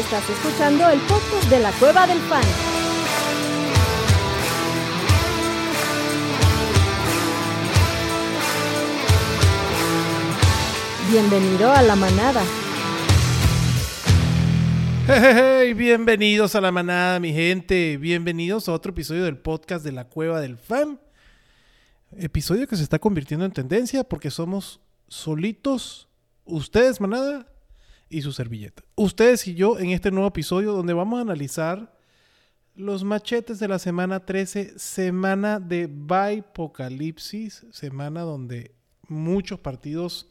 Estás escuchando el podcast de la Cueva del Fan. Bienvenido a la manada. Hey, bienvenidos a la manada, mi gente. Bienvenidos a otro episodio del podcast de la Cueva del Fan. Episodio que se está convirtiendo en tendencia porque somos solitos, ustedes, manada, y su servilleta. Ustedes y yo en este nuevo episodio donde vamos a analizar los machetes de la semana 13, semana de Bipocalipsis, semana donde muchos partidos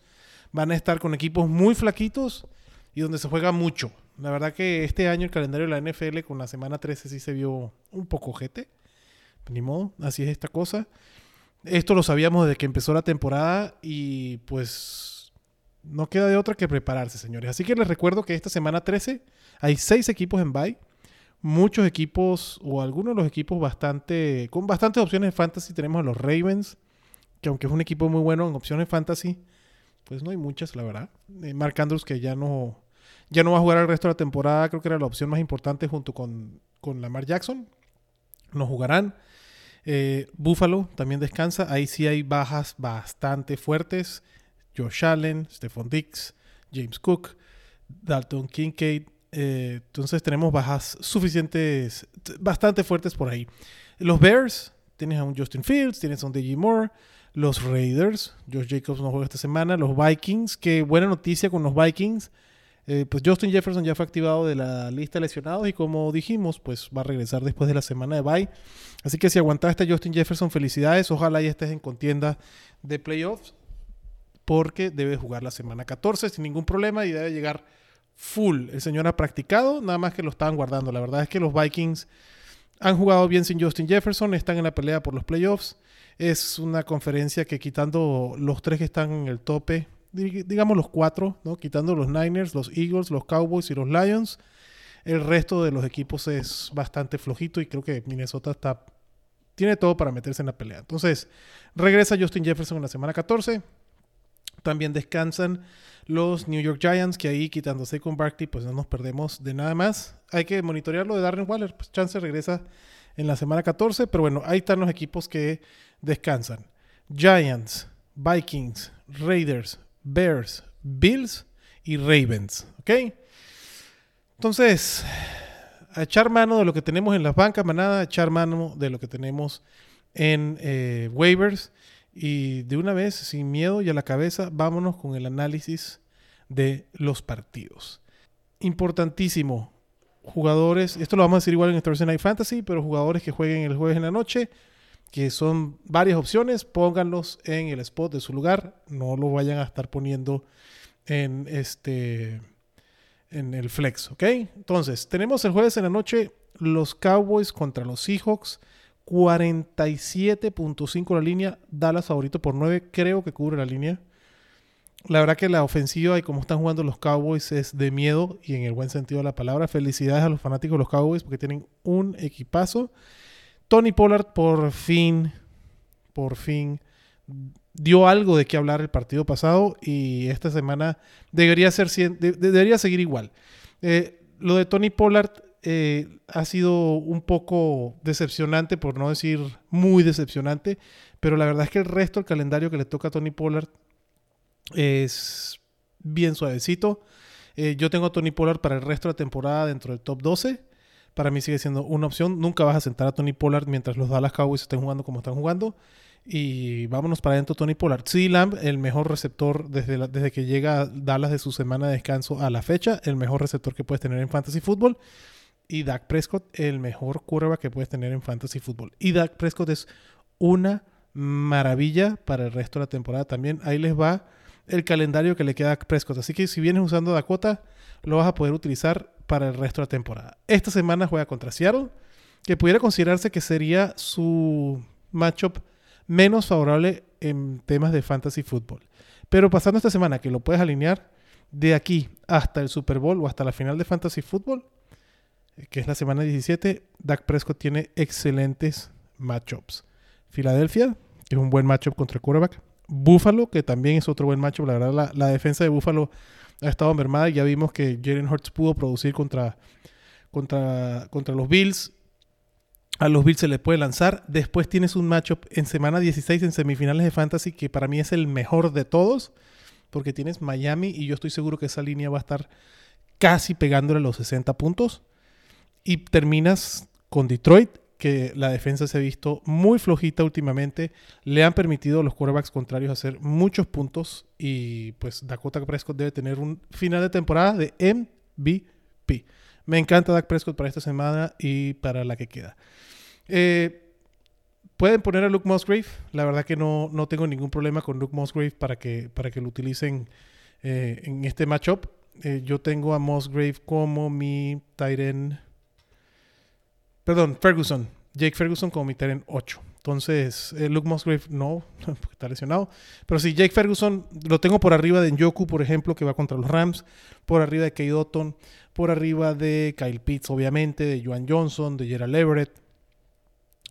van a estar con equipos muy flaquitos y donde se juega mucho. La verdad que este año el calendario de la NFL con la semana 13 sí se vio un poco jete. Ni modo, así es esta cosa. Esto lo sabíamos desde que empezó la temporada y pues no queda de otra que prepararse, señores. Así que les recuerdo que esta semana 13 hay seis equipos en bye. Muchos equipos o algunos de los equipos bastante con bastantes opciones de fantasy tenemos a los Ravens, que aunque es un equipo muy bueno en opciones fantasy, pues no hay muchas, la verdad. Eh, Mark Andrews que ya no, ya no va a jugar el resto de la temporada, creo que era la opción más importante junto con, con Lamar Jackson. No jugarán. Eh, Buffalo también descansa. Ahí sí hay bajas bastante fuertes. Josh Allen, Stephon Dix, James Cook, Dalton Kincaid. Eh, entonces tenemos bajas suficientes, bastante fuertes por ahí. Los Bears, tienes a un Justin Fields, tienes a un DJ Moore. Los Raiders, Josh Jacobs no juega esta semana. Los Vikings, qué buena noticia con los Vikings. Eh, pues Justin Jefferson ya fue activado de la lista de lesionados y como dijimos, pues va a regresar después de la semana de bye. Así que si aguantaste Justin Jefferson, felicidades. Ojalá ya estés en contienda de playoffs porque debe jugar la semana 14 sin ningún problema y debe llegar full. El señor ha practicado, nada más que lo estaban guardando. La verdad es que los Vikings han jugado bien sin Justin Jefferson, están en la pelea por los playoffs. Es una conferencia que quitando los tres que están en el tope, digamos los cuatro, ¿no? quitando los Niners, los Eagles, los Cowboys y los Lions, el resto de los equipos es bastante flojito y creo que Minnesota está tiene todo para meterse en la pelea. Entonces, regresa Justin Jefferson en la semana 14. También descansan los New York Giants, que ahí quitándose con Barkley, pues no nos perdemos de nada más. Hay que monitorearlo de Darren Waller, pues chance regresa en la semana 14, pero bueno, ahí están los equipos que descansan. Giants, Vikings, Raiders, Bears, Bills y Ravens, ¿ok? Entonces, echar mano de lo que tenemos en las bancas, manada, echar mano de lo que tenemos en eh, waivers. Y de una vez, sin miedo y a la cabeza, vámonos con el análisis de los partidos. Importantísimo, jugadores, esto lo vamos a decir igual en Thursday Night Fantasy, pero jugadores que jueguen el jueves en la noche, que son varias opciones, pónganlos en el spot de su lugar, no lo vayan a estar poniendo en este en el flex, ¿ok? Entonces, tenemos el jueves en la noche los Cowboys contra los Seahawks. 47.5 la línea. Dallas favorito por 9. Creo que cubre la línea. La verdad que la ofensiva y cómo están jugando los Cowboys es de miedo y en el buen sentido de la palabra. Felicidades a los fanáticos de los Cowboys porque tienen un equipazo. Tony Pollard por fin, por fin dio algo de qué hablar el partido pasado y esta semana debería, ser, de, debería seguir igual. Eh, lo de Tony Pollard eh, ha sido un poco decepcionante, por no decir muy decepcionante, pero la verdad es que el resto del calendario que le toca a Tony Pollard es bien suavecito. Eh, yo tengo a Tony Pollard para el resto de la temporada dentro del top 12. Para mí sigue siendo una opción. Nunca vas a sentar a Tony Pollard mientras los Dallas Cowboys estén jugando como están jugando. Y vámonos para adentro, Tony Pollard. CD Lamb, el mejor receptor desde, desde que llega Dallas de su semana de descanso a la fecha, el mejor receptor que puedes tener en Fantasy Football. Y Dak Prescott, el mejor curva que puedes tener en Fantasy Football. Y Dak Prescott es una maravilla para el resto de la temporada también. Ahí les va el calendario que le queda a Prescott. Así que si vienes usando Dakota, lo vas a poder utilizar para el resto de la temporada. Esta semana juega contra Seattle, que pudiera considerarse que sería su matchup menos favorable en temas de fantasy fútbol. Pero pasando esta semana que lo puedes alinear de aquí hasta el Super Bowl o hasta la final de fantasy fútbol, que es la semana 17, Dak Prescott tiene excelentes matchups. Filadelfia, que es un buen matchup contra el quarterback. Buffalo, que también es otro buen matchup. La verdad, la, la defensa de Buffalo ha estado mermada. Ya vimos que Jalen Hurts pudo producir contra, contra, contra los Bills. A los Bills se le puede lanzar. Después tienes un matchup en semana 16 en semifinales de Fantasy que para mí es el mejor de todos. Porque tienes Miami y yo estoy seguro que esa línea va a estar casi pegándole los 60 puntos. Y terminas con Detroit, que la defensa se ha visto muy flojita últimamente. Le han permitido a los quarterbacks contrarios hacer muchos puntos. Y pues Dakota Prescott debe tener un final de temporada de MVP. Me encanta Dak Prescott para esta semana y para la que queda. Eh, Pueden poner a Luke Musgrave. La verdad que no, no tengo ningún problema con Luke Musgrave para que, para que lo utilicen eh, en este matchup. Eh, yo tengo a Musgrave como mi Tyrant. Perdón, Ferguson. Jake Ferguson como mi Tyrant 8. Entonces, Luke Musgrave no, porque está lesionado. Pero sí, Jake Ferguson lo tengo por arriba de Njoku, por ejemplo, que va contra los Rams. Por arriba de Kate Otton. Por arriba de Kyle Pitts, obviamente. De Joan Johnson, de Gerald Everett.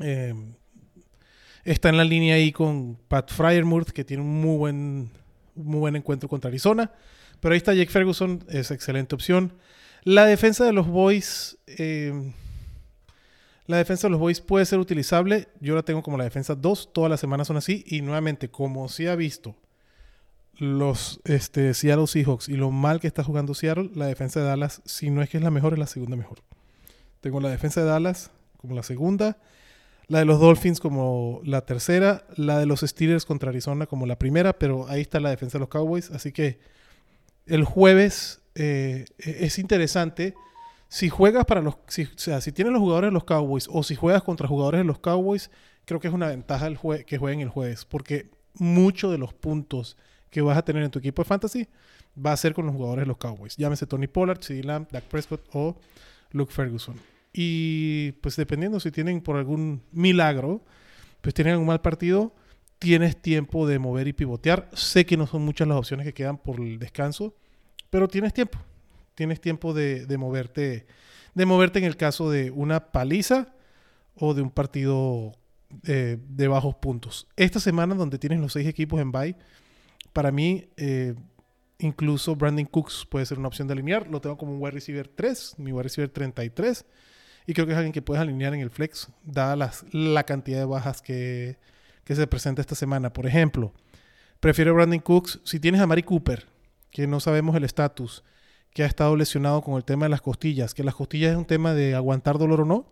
Eh, está en la línea ahí con Pat Fryermuth, que tiene un muy buen, muy buen encuentro contra Arizona. Pero ahí está Jake Ferguson, es excelente opción. La defensa de los Boys. Eh, la defensa de los Boys puede ser utilizable. Yo la tengo como la defensa 2. Todas las semanas son así. Y nuevamente, como se ha visto los este, Seattle Seahawks y lo mal que está jugando Seattle, la defensa de Dallas, si no es que es la mejor, es la segunda mejor. Tengo la defensa de Dallas como la segunda la de los Dolphins como la tercera, la de los Steelers contra Arizona como la primera, pero ahí está la defensa de los Cowboys. Así que el jueves eh, es interesante. Si juegas para los. O sea, si tienes los jugadores de los Cowboys o si juegas contra jugadores de los Cowboys, creo que es una ventaja el que jueguen el jueves. Porque muchos de los puntos que vas a tener en tu equipo de fantasy va a ser con los jugadores de los Cowboys. Llámese Tony Pollard, CD Lamb, Dak Prescott o Luke Ferguson. Y pues dependiendo si tienen por algún milagro, pues tienen un mal partido, tienes tiempo de mover y pivotear. Sé que no son muchas las opciones que quedan por el descanso, pero tienes tiempo. Tienes tiempo de, moverte, de moverte en el caso de una paliza o de un partido eh, de bajos puntos. Esta semana donde tienes los seis equipos en bye, para mí eh, incluso Brandon Cooks puede ser una opción de alinear. Lo tengo como un wide receiver 3, mi wide receiver 33. Y creo que es alguien que puedes alinear en el flex, dada las, la cantidad de bajas que, se presenta esta semana. Por ejemplo, prefiero Brandon Cooks. Si tienes a Mari Cooper, que no sabemos el estatus, que ha estado lesionado con el tema de las costillas, que las costillas es un tema de aguantar dolor o no,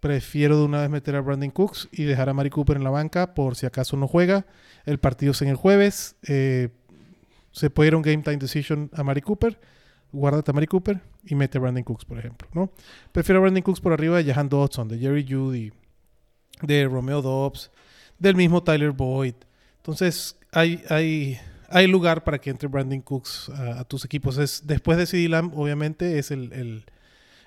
prefiero de una vez meter a Brandon Cooks y dejar a Mari Cooper en la banca por si acaso no juega. El partido es en el jueves. Eh, se puede ir a un game time decision a Mari Cooper guarda a Mari Cooper y mete a Brandon Cooks, por ejemplo, ¿no? Prefiero a Brandon Cooks por arriba de Jahan Dodson, de Jerry Judy, de Romeo Dobbs, del mismo Tyler Boyd. Entonces, hay, hay, hay lugar para que entre Brandon Cooks a, tus equipos. Es, después de CD Lamb, obviamente, es el,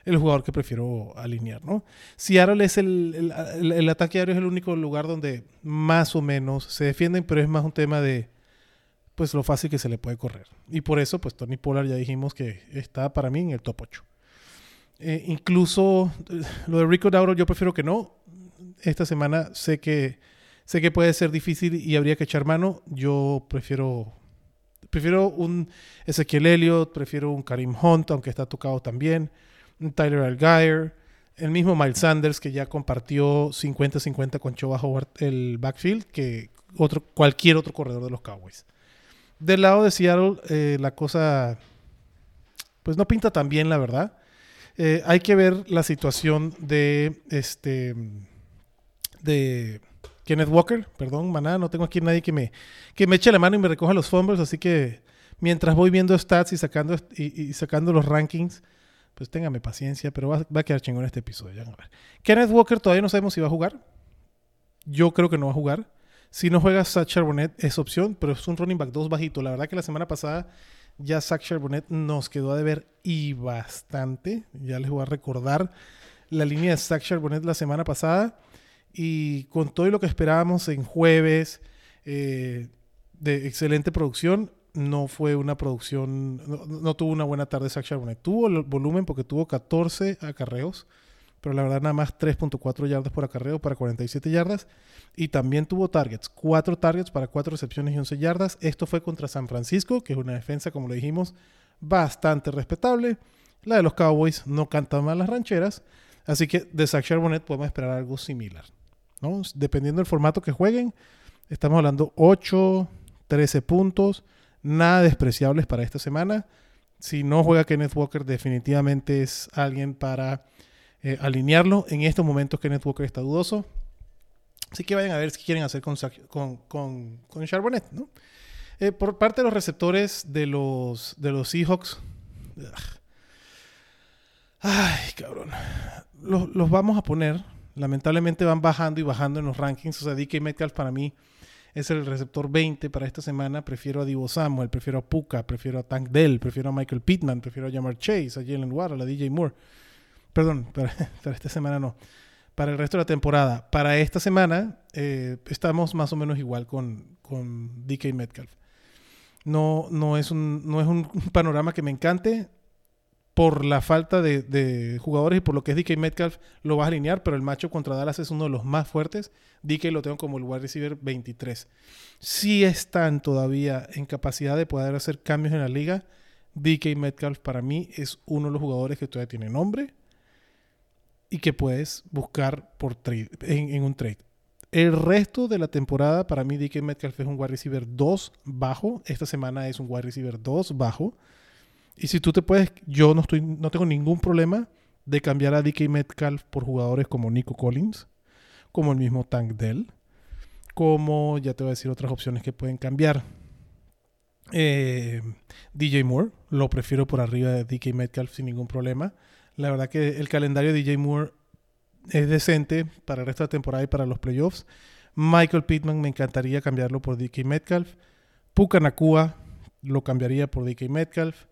jugador que prefiero alinear, ¿no? Seattle es el, el, el, ataque aéreo es el único lugar donde más o menos se defienden, pero es más un tema de pues lo fácil que se le puede correr. Y por eso, pues Tony Pollard ya dijimos que está para mí en el top 8. Eh, incluso eh, lo de Rico Dauro yo prefiero que no. Esta semana sé que sé que puede ser difícil y habría que echar mano. Yo prefiero prefiero un Ezequiel Elliott, prefiero un Karim Hunt, aunque está tocado también, un Tyler Algier, el mismo Miles Sanders que ya compartió 50-50 con Choba Howard el backfield que otro, cualquier otro corredor de los Cowboys. Del lado de Seattle, eh, la cosa, pues no pinta tan bien, la verdad. Eh, hay que ver la situación de este, de Kenneth Walker, perdón, maná, no tengo aquí nadie que me, que me eche la mano y me recoja los fumbles, así que mientras voy viendo stats y sacando, y, sacando los rankings, pues téngame paciencia, pero va, a quedar chingón este episodio. Kenneth Walker todavía no sabemos si va a jugar. Yo creo que no va a jugar. Si no juega Zach Charbonnet es opción, pero es un running back 2 bajito. La verdad que la semana pasada ya Zach Charbonnet nos quedó a deber y bastante. Ya les voy a recordar la línea de Zach Charbonnet la semana pasada. Y con todo lo que esperábamos en jueves eh, de excelente producción, no fue una producción, no, tuvo una buena tarde Zach Charbonnet. Tuvo el volumen porque tuvo 14 acarreos pero la verdad nada más 3.4 yardas por acarreo para 47 yardas. Y también tuvo targets, 4 targets para 4 recepciones y 11 yardas. Esto fue contra San Francisco, que es una defensa, como le dijimos, bastante respetable. La de los Cowboys no canta mal las rancheras. Así que de Zach Charbonnet podemos esperar algo similar. Dependiendo del formato que jueguen, estamos hablando 8, 13 puntos, nada despreciables para esta semana. Si no juega Kenneth Walker, definitivamente es alguien para eh, alinearlo. En estos momentos Kenneth Walker está dudoso. Así que vayan a ver qué quieren hacer con, con, con, con Charbonnet. ¿no? Eh, por parte de los receptores de los, de los Seahawks. Ay, cabrón. Los, los, vamos a poner. Lamentablemente van bajando y bajando en los rankings. O sea, DK Metcalf para mí es el receptor 20 para esta semana. Prefiero a Divo Samuel, prefiero a Puka, prefiero a Tank Dell, prefiero a Michael Pittman, prefiero a Jamar Chase, a Jalen Ward, a DJ Moore. Perdón, para, esta semana no. Para el resto de la temporada. Para esta semana eh, estamos más o menos igual con, con DK Metcalf. No, no, es un, no es un panorama que me encante por la falta de, jugadores y por lo que es DK Metcalf, lo vas a alinear, pero el macho contra Dallas es uno de los más fuertes. DK lo tengo como el wide receiver 23. Si están todavía en capacidad de poder hacer cambios en la liga, DK Metcalf para mí es uno de los jugadores que todavía tiene nombre y que puedes buscar por trade, en, un trade. El resto de la temporada, para mí, DK Metcalf es un wide receiver 2 bajo. Esta semana es un wide receiver 2 bajo. Y si tú te puedes, yo no, estoy, no tengo ningún problema de cambiar a DK Metcalf por jugadores como Nico Collins, como el mismo Tank Dell, como ya te voy a decir otras opciones que pueden cambiar. Eh, DJ Moore, lo prefiero por arriba de DK Metcalf sin ningún problema. La verdad que el calendario de DJ Moore es decente para el resto de la temporada y para los playoffs. Michael Pittman me encantaría cambiarlo por DK Metcalf. Puka Nakua lo cambiaría por DK Metcalf.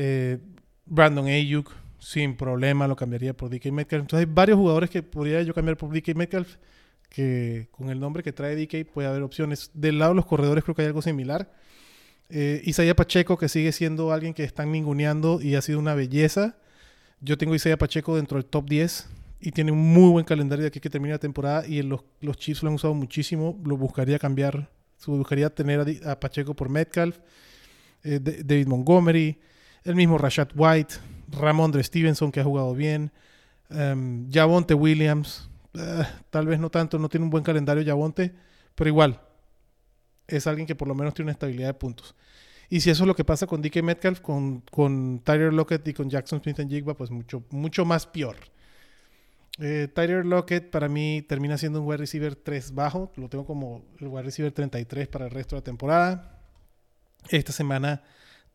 Eh, Brandon Ayuk, sin problema, lo cambiaría por DK Metcalf. Entonces hay varios jugadores que podría yo cambiar por DK Metcalf, que con el nombre que trae DK puede haber opciones. Del lado de los corredores creo que hay algo similar. Eh, Isaiah Pacheco, que sigue siendo alguien que están ninguneando y ha sido una belleza. Yo tengo Isaiah Pacheco dentro del top 10 y tiene un muy buen calendario de aquí que termina la temporada y los, los Chiefs lo han usado muchísimo. Lo buscaría cambiar, buscaría tener a, Pacheco por Metcalf, eh, David Montgomery. El mismo Rashad White, Ramondre Stevenson que ha jugado bien, um, Williams, eh, tal vez no tanto, no tiene un buen calendario Javonte, pero igual es alguien que por lo menos tiene una estabilidad de puntos. Y si eso es lo que pasa con DK Metcalf, con, con Tyler Lockett y con Jackson Smith en Jigba, pues mucho, mucho más peor. Eh, Tyler Lockett para mí termina siendo un wide receiver 3 bajo. Lo tengo como el wide receiver 33 para el resto de la temporada. Esta semana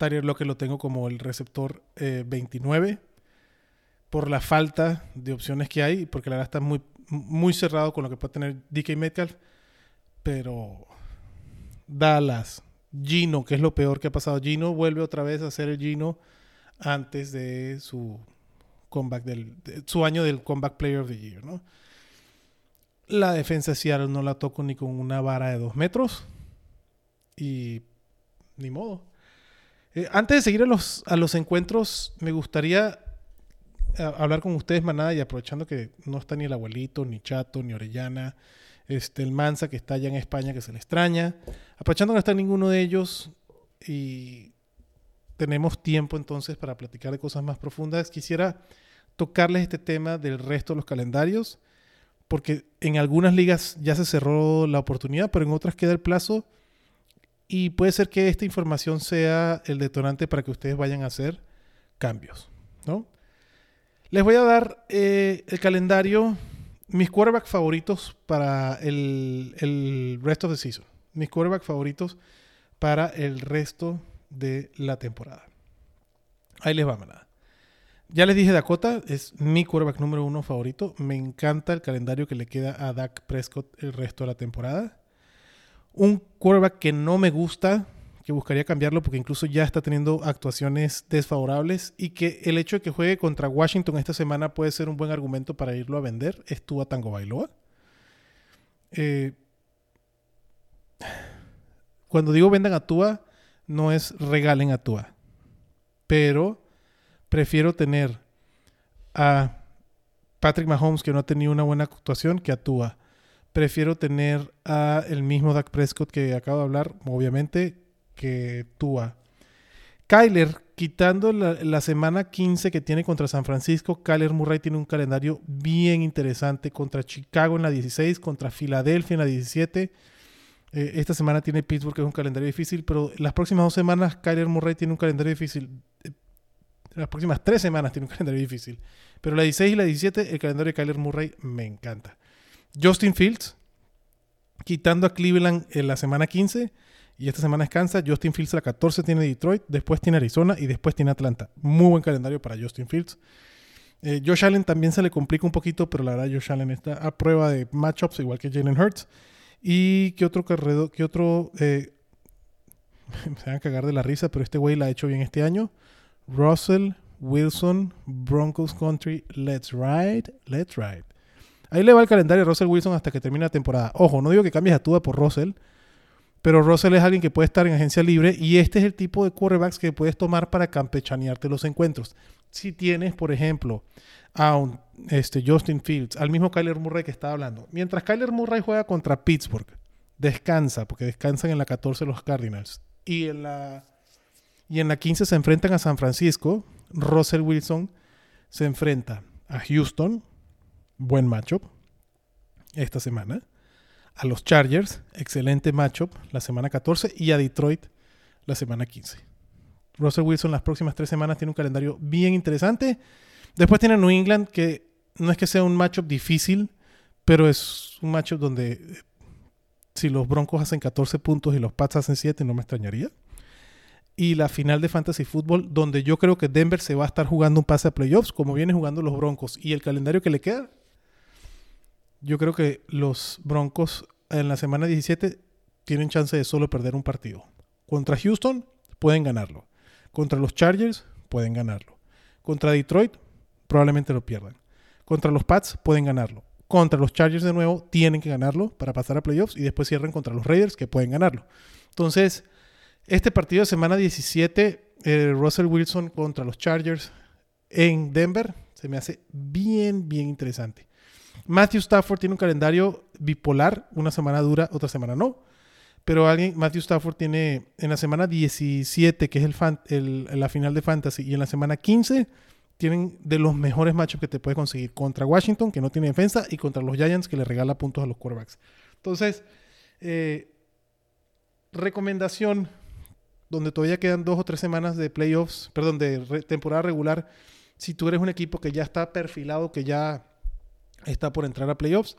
Tyler Lockett lo tengo como el receptor 29 eh, por la falta de opciones que hay, porque la verdad está muy, muy cerrado con lo que puede tener DK Metcalf. Pero Dallas, Gino, que es lo peor que ha pasado. Gino vuelve otra vez a ser el Gino antes de su comeback del su año del comeback player of the year, ¿no? La defensa de Seattle no la toco ni con una vara de dos metros. Y ni modo. Eh, antes de seguir a los, a los encuentros, me gustaría eh, hablar con ustedes, manada, y aprovechando que no está ni el abuelito, ni Chato, ni Orellana, este, el Mansa que está allá en España, que se le extraña. Aprovechando que no está ninguno de ellos y tenemos tiempo entonces para platicar de cosas más profundas, quisiera tocarles este tema del resto de los calendarios, porque en algunas ligas ya se cerró la oportunidad, pero en otras queda el plazo y puede ser que esta información sea el detonante para que ustedes vayan a hacer cambios, ¿no? Les voy a dar eh, el calendario, mis quarterbacks favoritos para el, resto de season. Mis quarterbacks favoritos para el resto de la temporada. Ahí les va. Ya les dije Dakota, es mi quarterback número uno favorito. Me encanta el calendario que le queda a Dak Prescott el resto de la temporada. Un quarterback que no me gusta, que buscaría cambiarlo porque incluso ya está teniendo actuaciones desfavorables y que el hecho de que juegue contra Washington esta semana puede ser un buen argumento para irlo a vender, es Tua Tango Bailoa. Eh, cuando digo vendan a Tua, no es regalen a Tua, pero prefiero tener a Patrick Mahomes, que no ha tenido una buena actuación, que actúa. Prefiero tener a el mismo Dak Prescott que acabo de hablar, obviamente, que Tua. Kyler, quitando la, semana 15 que tiene contra San Francisco, Kyler Murray tiene un calendario bien interesante contra Chicago en la 16, contra Filadelfia en la 17. Eh, esta semana tiene Pittsburgh, que es un calendario difícil, pero las próximas dos semanas Kyler Murray tiene un calendario difícil. Eh, las próximas tres semanas tiene un calendario difícil. Pero la 16 y la 17, el calendario de Kyler Murray me encanta. Justin Fields, quitando a Cleveland en la semana 15 y esta semana descansa. Justin Fields la 14 tiene Detroit, después tiene Arizona y después tiene Atlanta. Muy buen calendario para Justin Fields. Eh, Josh Allen también se le complica un poquito, pero la verdad Josh Allen está a prueba de matchups igual que Jalen Hurts. ¿Y qué otro carrero, qué otro... Eh, se van a cagar de la risa, pero este güey la ha hecho bien este año. Russell Wilson, Broncos Country, Let's Ride, Let's Ride. Ahí le va el calendario a Russell Wilson hasta que termine la temporada. Ojo, no digo que cambies a Tua por Russell, pero Russell es alguien que puede estar en agencia libre y este es el tipo de quarterbacks que puedes tomar para campechanearte los encuentros. Si tienes, por ejemplo, a un, este, Justin Fields, al mismo Kyler Murray que estaba hablando. Mientras Kyler Murray juega contra Pittsburgh, descansa, porque descansan en la 14 los Cardinals, y en la, y en la 15 se enfrentan a San Francisco, Russell Wilson se enfrenta a Houston, buen matchup, esta semana, a los Chargers, excelente matchup la semana 14, y a Detroit la semana 15. Russell Wilson las próximas tres semanas tiene un calendario bien interesante. Después tiene New England, que no es que sea un matchup difícil, pero es un matchup donde eh, si los Broncos hacen 14 puntos y los Pats hacen 7, no me extrañaría. Y la final de Fantasy Football, donde yo creo que Denver se va a estar jugando un pase a playoffs, como viene jugando los Broncos. Y el calendario que le queda, yo creo que los Broncos en la semana 17 tienen chance de solo perder un partido. Contra Houston pueden ganarlo. Contra los Chargers pueden ganarlo. Contra Detroit probablemente lo pierdan. Contra los Pats pueden ganarlo. Contra los Chargers de nuevo tienen que ganarlo para pasar a playoffs y después cierran contra los Raiders que pueden ganarlo. Entonces, este partido de semana 17, eh, Russell Wilson contra los Chargers en Denver, se me hace bien, bien interesante. Matthew Stafford tiene un calendario bipolar, una semana dura, otra semana no. Pero alguien, Matthew Stafford tiene en la semana 17, que es el, la final de Fantasy, y en la semana 15 tienen de los mejores matchups que te puedes conseguir contra Washington, que no tiene defensa, y contra los Giants, que le regala puntos a los quarterbacks. Entonces, eh, recomendación, donde todavía quedan dos o tres semanas de playoffs, perdón, de temporada regular, si tú eres un equipo que ya está perfilado, que ya está por entrar a playoffs,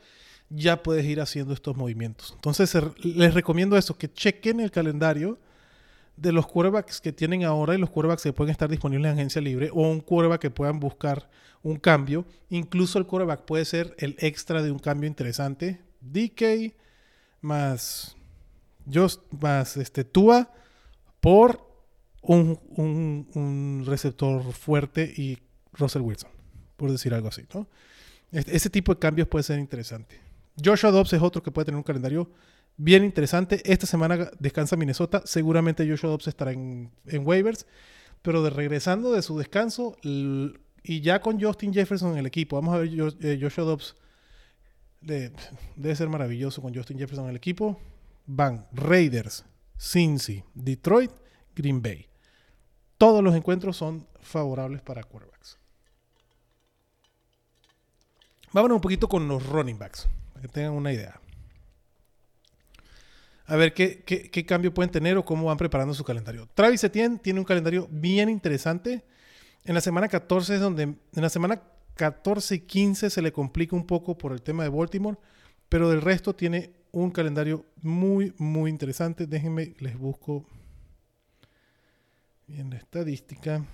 ya puedes ir haciendo estos movimientos. Entonces, les recomiendo eso, que chequen el calendario de los quarterbacks que tienen ahora y los quarterbacks que pueden estar disponibles en agencia libre o un quarterback que puedan buscar un cambio. Incluso el quarterback puede ser el extra de un cambio interesante. DK más, Just, más este, Tua por un, un, receptor fuerte y Russell Wilson, por decir algo así. ¿no? Ese tipo de cambios puede ser interesante. Joshua Dobbs es otro que puede tener un calendario bien interesante. Esta semana descansa Minnesota. Seguramente Joshua Dobbs estará en, waivers. Pero de regresando de su descanso y ya con Justin Jefferson en el equipo, vamos a ver eh, Joshua Dobbs. debe ser maravilloso con Justin Jefferson en el equipo. Van Raiders, Cincy, Detroit, Green Bay. Todos los encuentros son favorables para quarterbacks. Vámonos un poquito con los running backs, para que tengan una idea a ver qué, qué, cambio pueden tener o cómo van preparando su calendario. Travis Etienne tiene un calendario bien interesante. En la semana 14 es donde, en la semana 14 y 15 se le complica un poco por el tema de Baltimore, pero del resto tiene un calendario muy, muy interesante. Déjenme, les busco bien la estadística.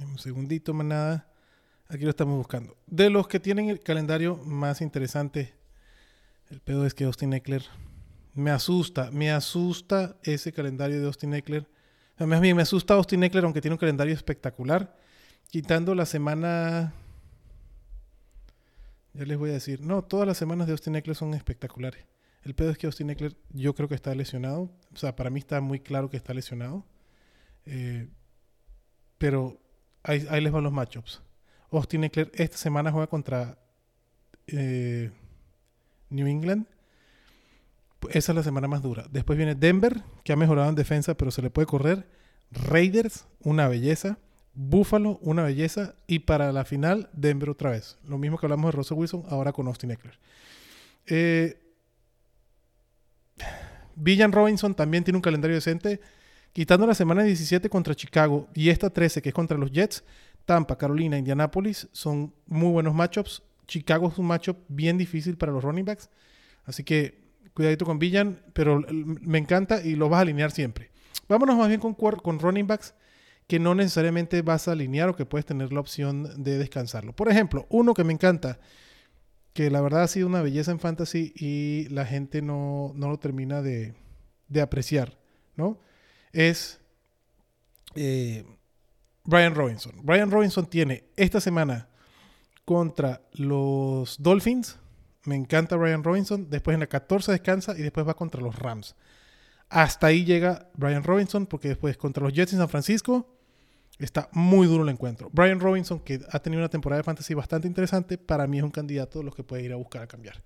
Un segundito, manada. Aquí lo estamos buscando. De los que tienen el calendario más interesante, el pedo es que Austin Eckler me asusta, me asusta ese calendario de Austin Eckler. Más bien, me asusta Austin Eckler, aunque tiene un calendario espectacular. Quitando la semana. Ya les voy a decir. No, todas las semanas de Austin Eckler son espectaculares. El pedo es que Austin Eckler, yo creo que está lesionado. O sea, para mí está muy claro que está lesionado. Eh, pero ahí, les van los matchups. Austin Eckler esta semana juega contra eh, New England. Esa es la semana más dura. Después viene Denver, que ha mejorado en defensa, pero se le puede correr. Raiders, una belleza. Buffalo, una belleza. Y para la final, Denver otra vez. Lo mismo que hablamos de Russell Wilson, ahora con Austin Eckler. Eh, Villan Robinson también tiene un calendario decente. Quitando la semana 17 contra Chicago y esta 13 que es contra los Jets, Tampa, Carolina, Indianapolis son muy buenos matchups. Chicago es un matchup bien difícil para los running backs. Así que cuidadito con Villan, pero me encanta y lo vas a alinear siempre. Vámonos más bien con, con running backs que no necesariamente vas a alinear o que puedes tener la opción de descansarlo. Por ejemplo, uno que me encanta, que la verdad ha sido una belleza en fantasy y la gente no, lo termina de, apreciar, ¿no? Es eh, Brian Robinson. Brian Robinson tiene esta semana contra los Dolphins. Me encanta Brian Robinson. Después en la 14 descansa y después va contra los Rams. Hasta ahí llega Brian Robinson porque después contra los Jets en San Francisco está muy duro el encuentro. Brian Robinson, que ha tenido una temporada de fantasy bastante interesante, para mí es un candidato de los que puede ir a buscar a cambiar.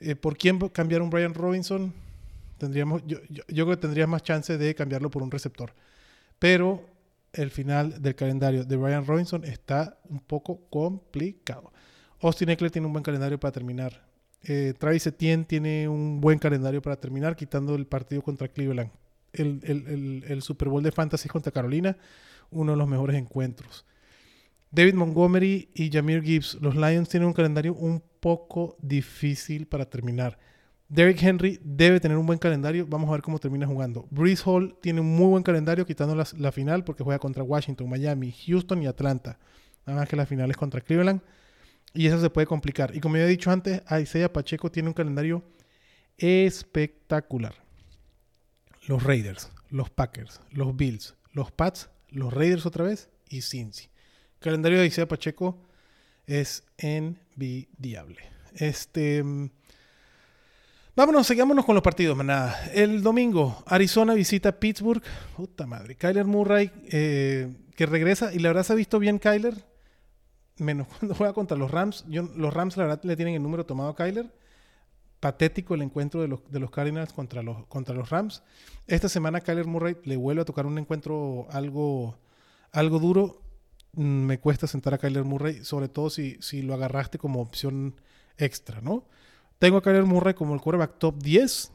Eh, ¿Por quién cambiar un Brian Robinson? Tendríamos, yo, yo, yo creo que tendría más chance de cambiarlo por un receptor. Pero el final del calendario de Brian Robinson está un poco complicado. Austin Eckler tiene un buen calendario para terminar. Eh, Travis Etienne tiene un buen calendario para terminar, quitando el partido contra Cleveland. El, Super Bowl de Fantasy contra Carolina, uno de los mejores encuentros. David Montgomery y Jameer Gibbs, los Lions tienen un calendario un poco difícil para terminar. Derrick Henry debe tener un buen calendario. Vamos a ver cómo termina jugando. Breeze Hall tiene un muy buen calendario, quitando la, final, porque juega contra Washington, Miami, Houston y Atlanta. Nada más que la final es contra Cleveland. Y eso se puede complicar. Y como ya he dicho antes, Isaiah Pacheco tiene un calendario espectacular. Los Raiders, los Packers, los Bills, los Pats, los Raiders otra vez y Cincy. El calendario de Isaiah Pacheco es envidiable. Este. Vámonos, sigámonos con los partidos, manada. El domingo, Arizona visita Pittsburgh. Puta madre. Kyler Murray, eh, que regresa. Y la verdad se ha visto bien Kyler. Menos cuando juega contra los Rams. los Rams, la verdad, le tienen el número tomado a Kyler. Patético el encuentro de los, de los Cardinals contra los, contra los Rams. Esta semana Kyler Murray le vuelve a tocar un encuentro algo, algo duro. Mm, me cuesta sentar a Kyler Murray, sobre todo si, si lo agarraste como opción extra, ¿no? Tengo a Kyler Murray como el quarterback top 10,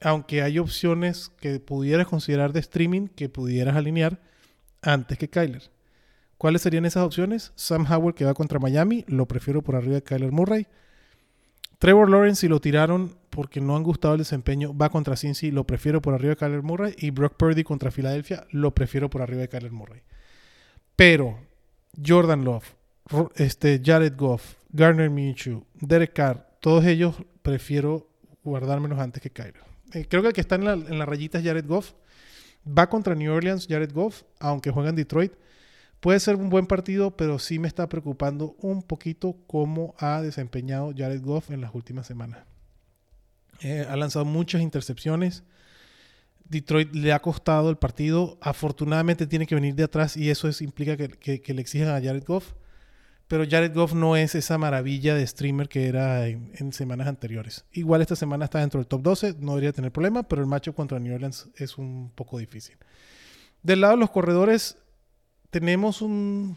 aunque hay opciones que pudieras considerar de streaming que pudieras alinear antes que Kyler. ¿Cuáles serían esas opciones? Sam Howell que va contra Miami, lo prefiero por arriba de Kyler Murray. Trevor Lawrence, si lo tiraron porque no han gustado el desempeño, va contra Cincy, lo prefiero por arriba de Kyler Murray. Y Brock Purdy contra Filadelfia, lo prefiero por arriba de Kyler Murray. Pero Jordan Love, este, Jared Goff, Garner Minshew, Derek Carr, todos ellos prefiero guardármelos antes que Kyler. Eh, creo que el que está en la, en rayita es Jared Goff. Va contra New Orleans, Jared Goff, aunque juega en Detroit. Puede ser un buen partido, pero sí me está preocupando un poquito cómo ha desempeñado Jared Goff en las últimas semanas. Eh, ha lanzado muchas intercepciones. Detroit le ha costado el partido. Afortunadamente tiene que venir de atrás y eso es, implica que, que le exijan a Jared Goff. Pero Jared Goff no es esa maravilla de streamer que era en, semanas anteriores. Igual esta semana está dentro del top 12, no debería tener problema, pero el macho contra New Orleans es un poco difícil. Del lado de los corredores, tenemos un.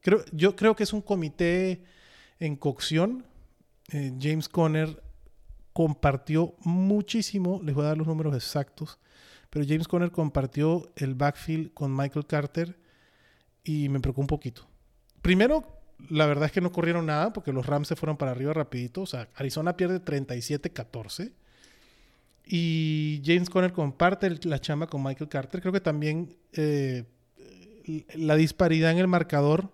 Creo, yo creo que es un comité en cocción. Eh, James Conner compartió muchísimo, les voy a dar los números exactos, pero James Conner compartió el backfield con Michael Carter y me preocupó un poquito. Primero, la verdad es que no corrieron nada porque los Rams se fueron para arriba rapidito. O sea, Arizona pierde 37-14. Y James Conner comparte la chamba con Michael Carter. Creo que también eh, la disparidad en el marcador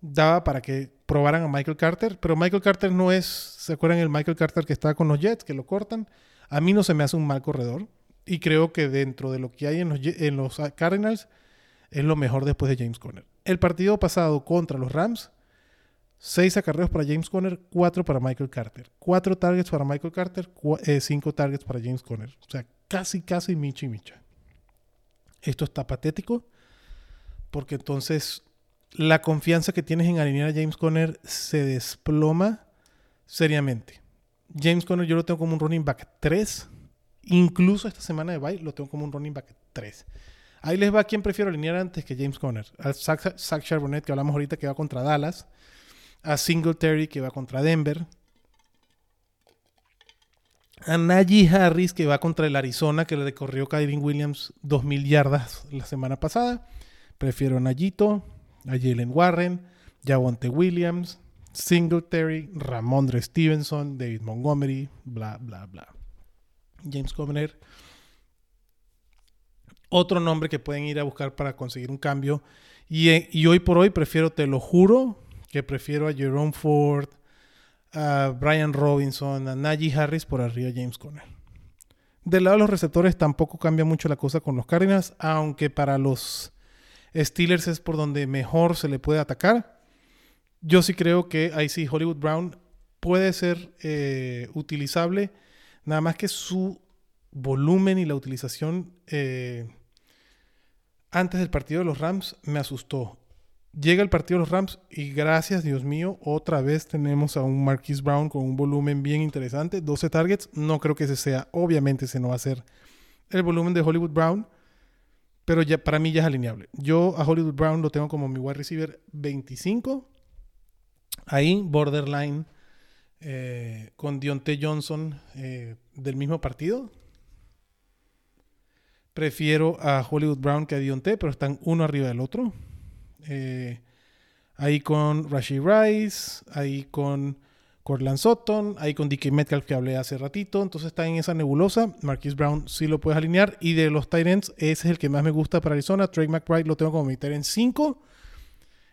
daba para que probaran a Michael Carter. Pero Michael Carter no es, ¿se acuerdan el Michael Carter que estaba con los Jets, que lo cortan? A mí no se me hace un mal corredor. Y creo que dentro de lo que hay en los, en los Cardinals es lo mejor después de James Conner. El partido pasado contra los Rams, 6 acarreos para James Conner, 4 para Michael Carter. 4 targets para Michael Carter, 5 eh, targets para James Conner. O sea, casi, casi micha y micha. Esto está patético. porque entonces la confianza que tienes en alinear a James Conner se desploma seriamente. James Conner yo lo tengo como un running back 3. Incluso esta semana de bye lo tengo como un running back 3. Ahí les va quien prefiero alinear antes que James Conner. A Zach, Charbonnet, que hablamos ahorita, que va contra Dallas. A Singletary, que va contra Denver. A Najee Harris, que va contra el Arizona, que le recorrió Kyrie Williams 2.000 yardas la semana pasada. Prefiero a Najito, a Jalen Warren, Javonte Williams, Singletary, Ramondre Stevenson, David Montgomery, bla, bla, bla. James Conner otro nombre que pueden ir a buscar para conseguir un cambio. Eh, y, hoy por hoy prefiero, te lo juro, que prefiero a Jerome Ford, a Brian Robinson, a Najee Harris por arriba de James Conner. Del lado de los receptores tampoco cambia mucho la cosa con los Cardinals, aunque para los Steelers es por donde mejor se le puede atacar. Yo sí creo que ahí sí Hollywood Brown puede ser eh, utilizable, nada más que su volumen y la utilización eh, antes del partido de los Rams me asustó. Llega el partido de los Rams y gracias Dios mío, otra vez tenemos a un Marquis Brown con un volumen bien interesante, 12 targets. No creo que ese sea, obviamente ese no va a ser el volumen de Hollywood Brown, pero ya para mí ya es alineable. Yo a Hollywood Brown lo tengo como mi wide receiver 25. Ahí, borderline, eh, con Dionte Johnson eh, del mismo partido. Prefiero a Hollywood Brown que a Dionte, pero están uno arriba del otro. Eh, ahí con Rashi Rice, ahí con Cortland Sutton, ahí con DK Metcalf que hablé hace ratito. Entonces está en esa nebulosa. Marquis Brown sí lo puedes alinear. Y de los Tyrants, ese es el que más me gusta para Arizona. Trey McBride lo tengo como mi Tyrant 5.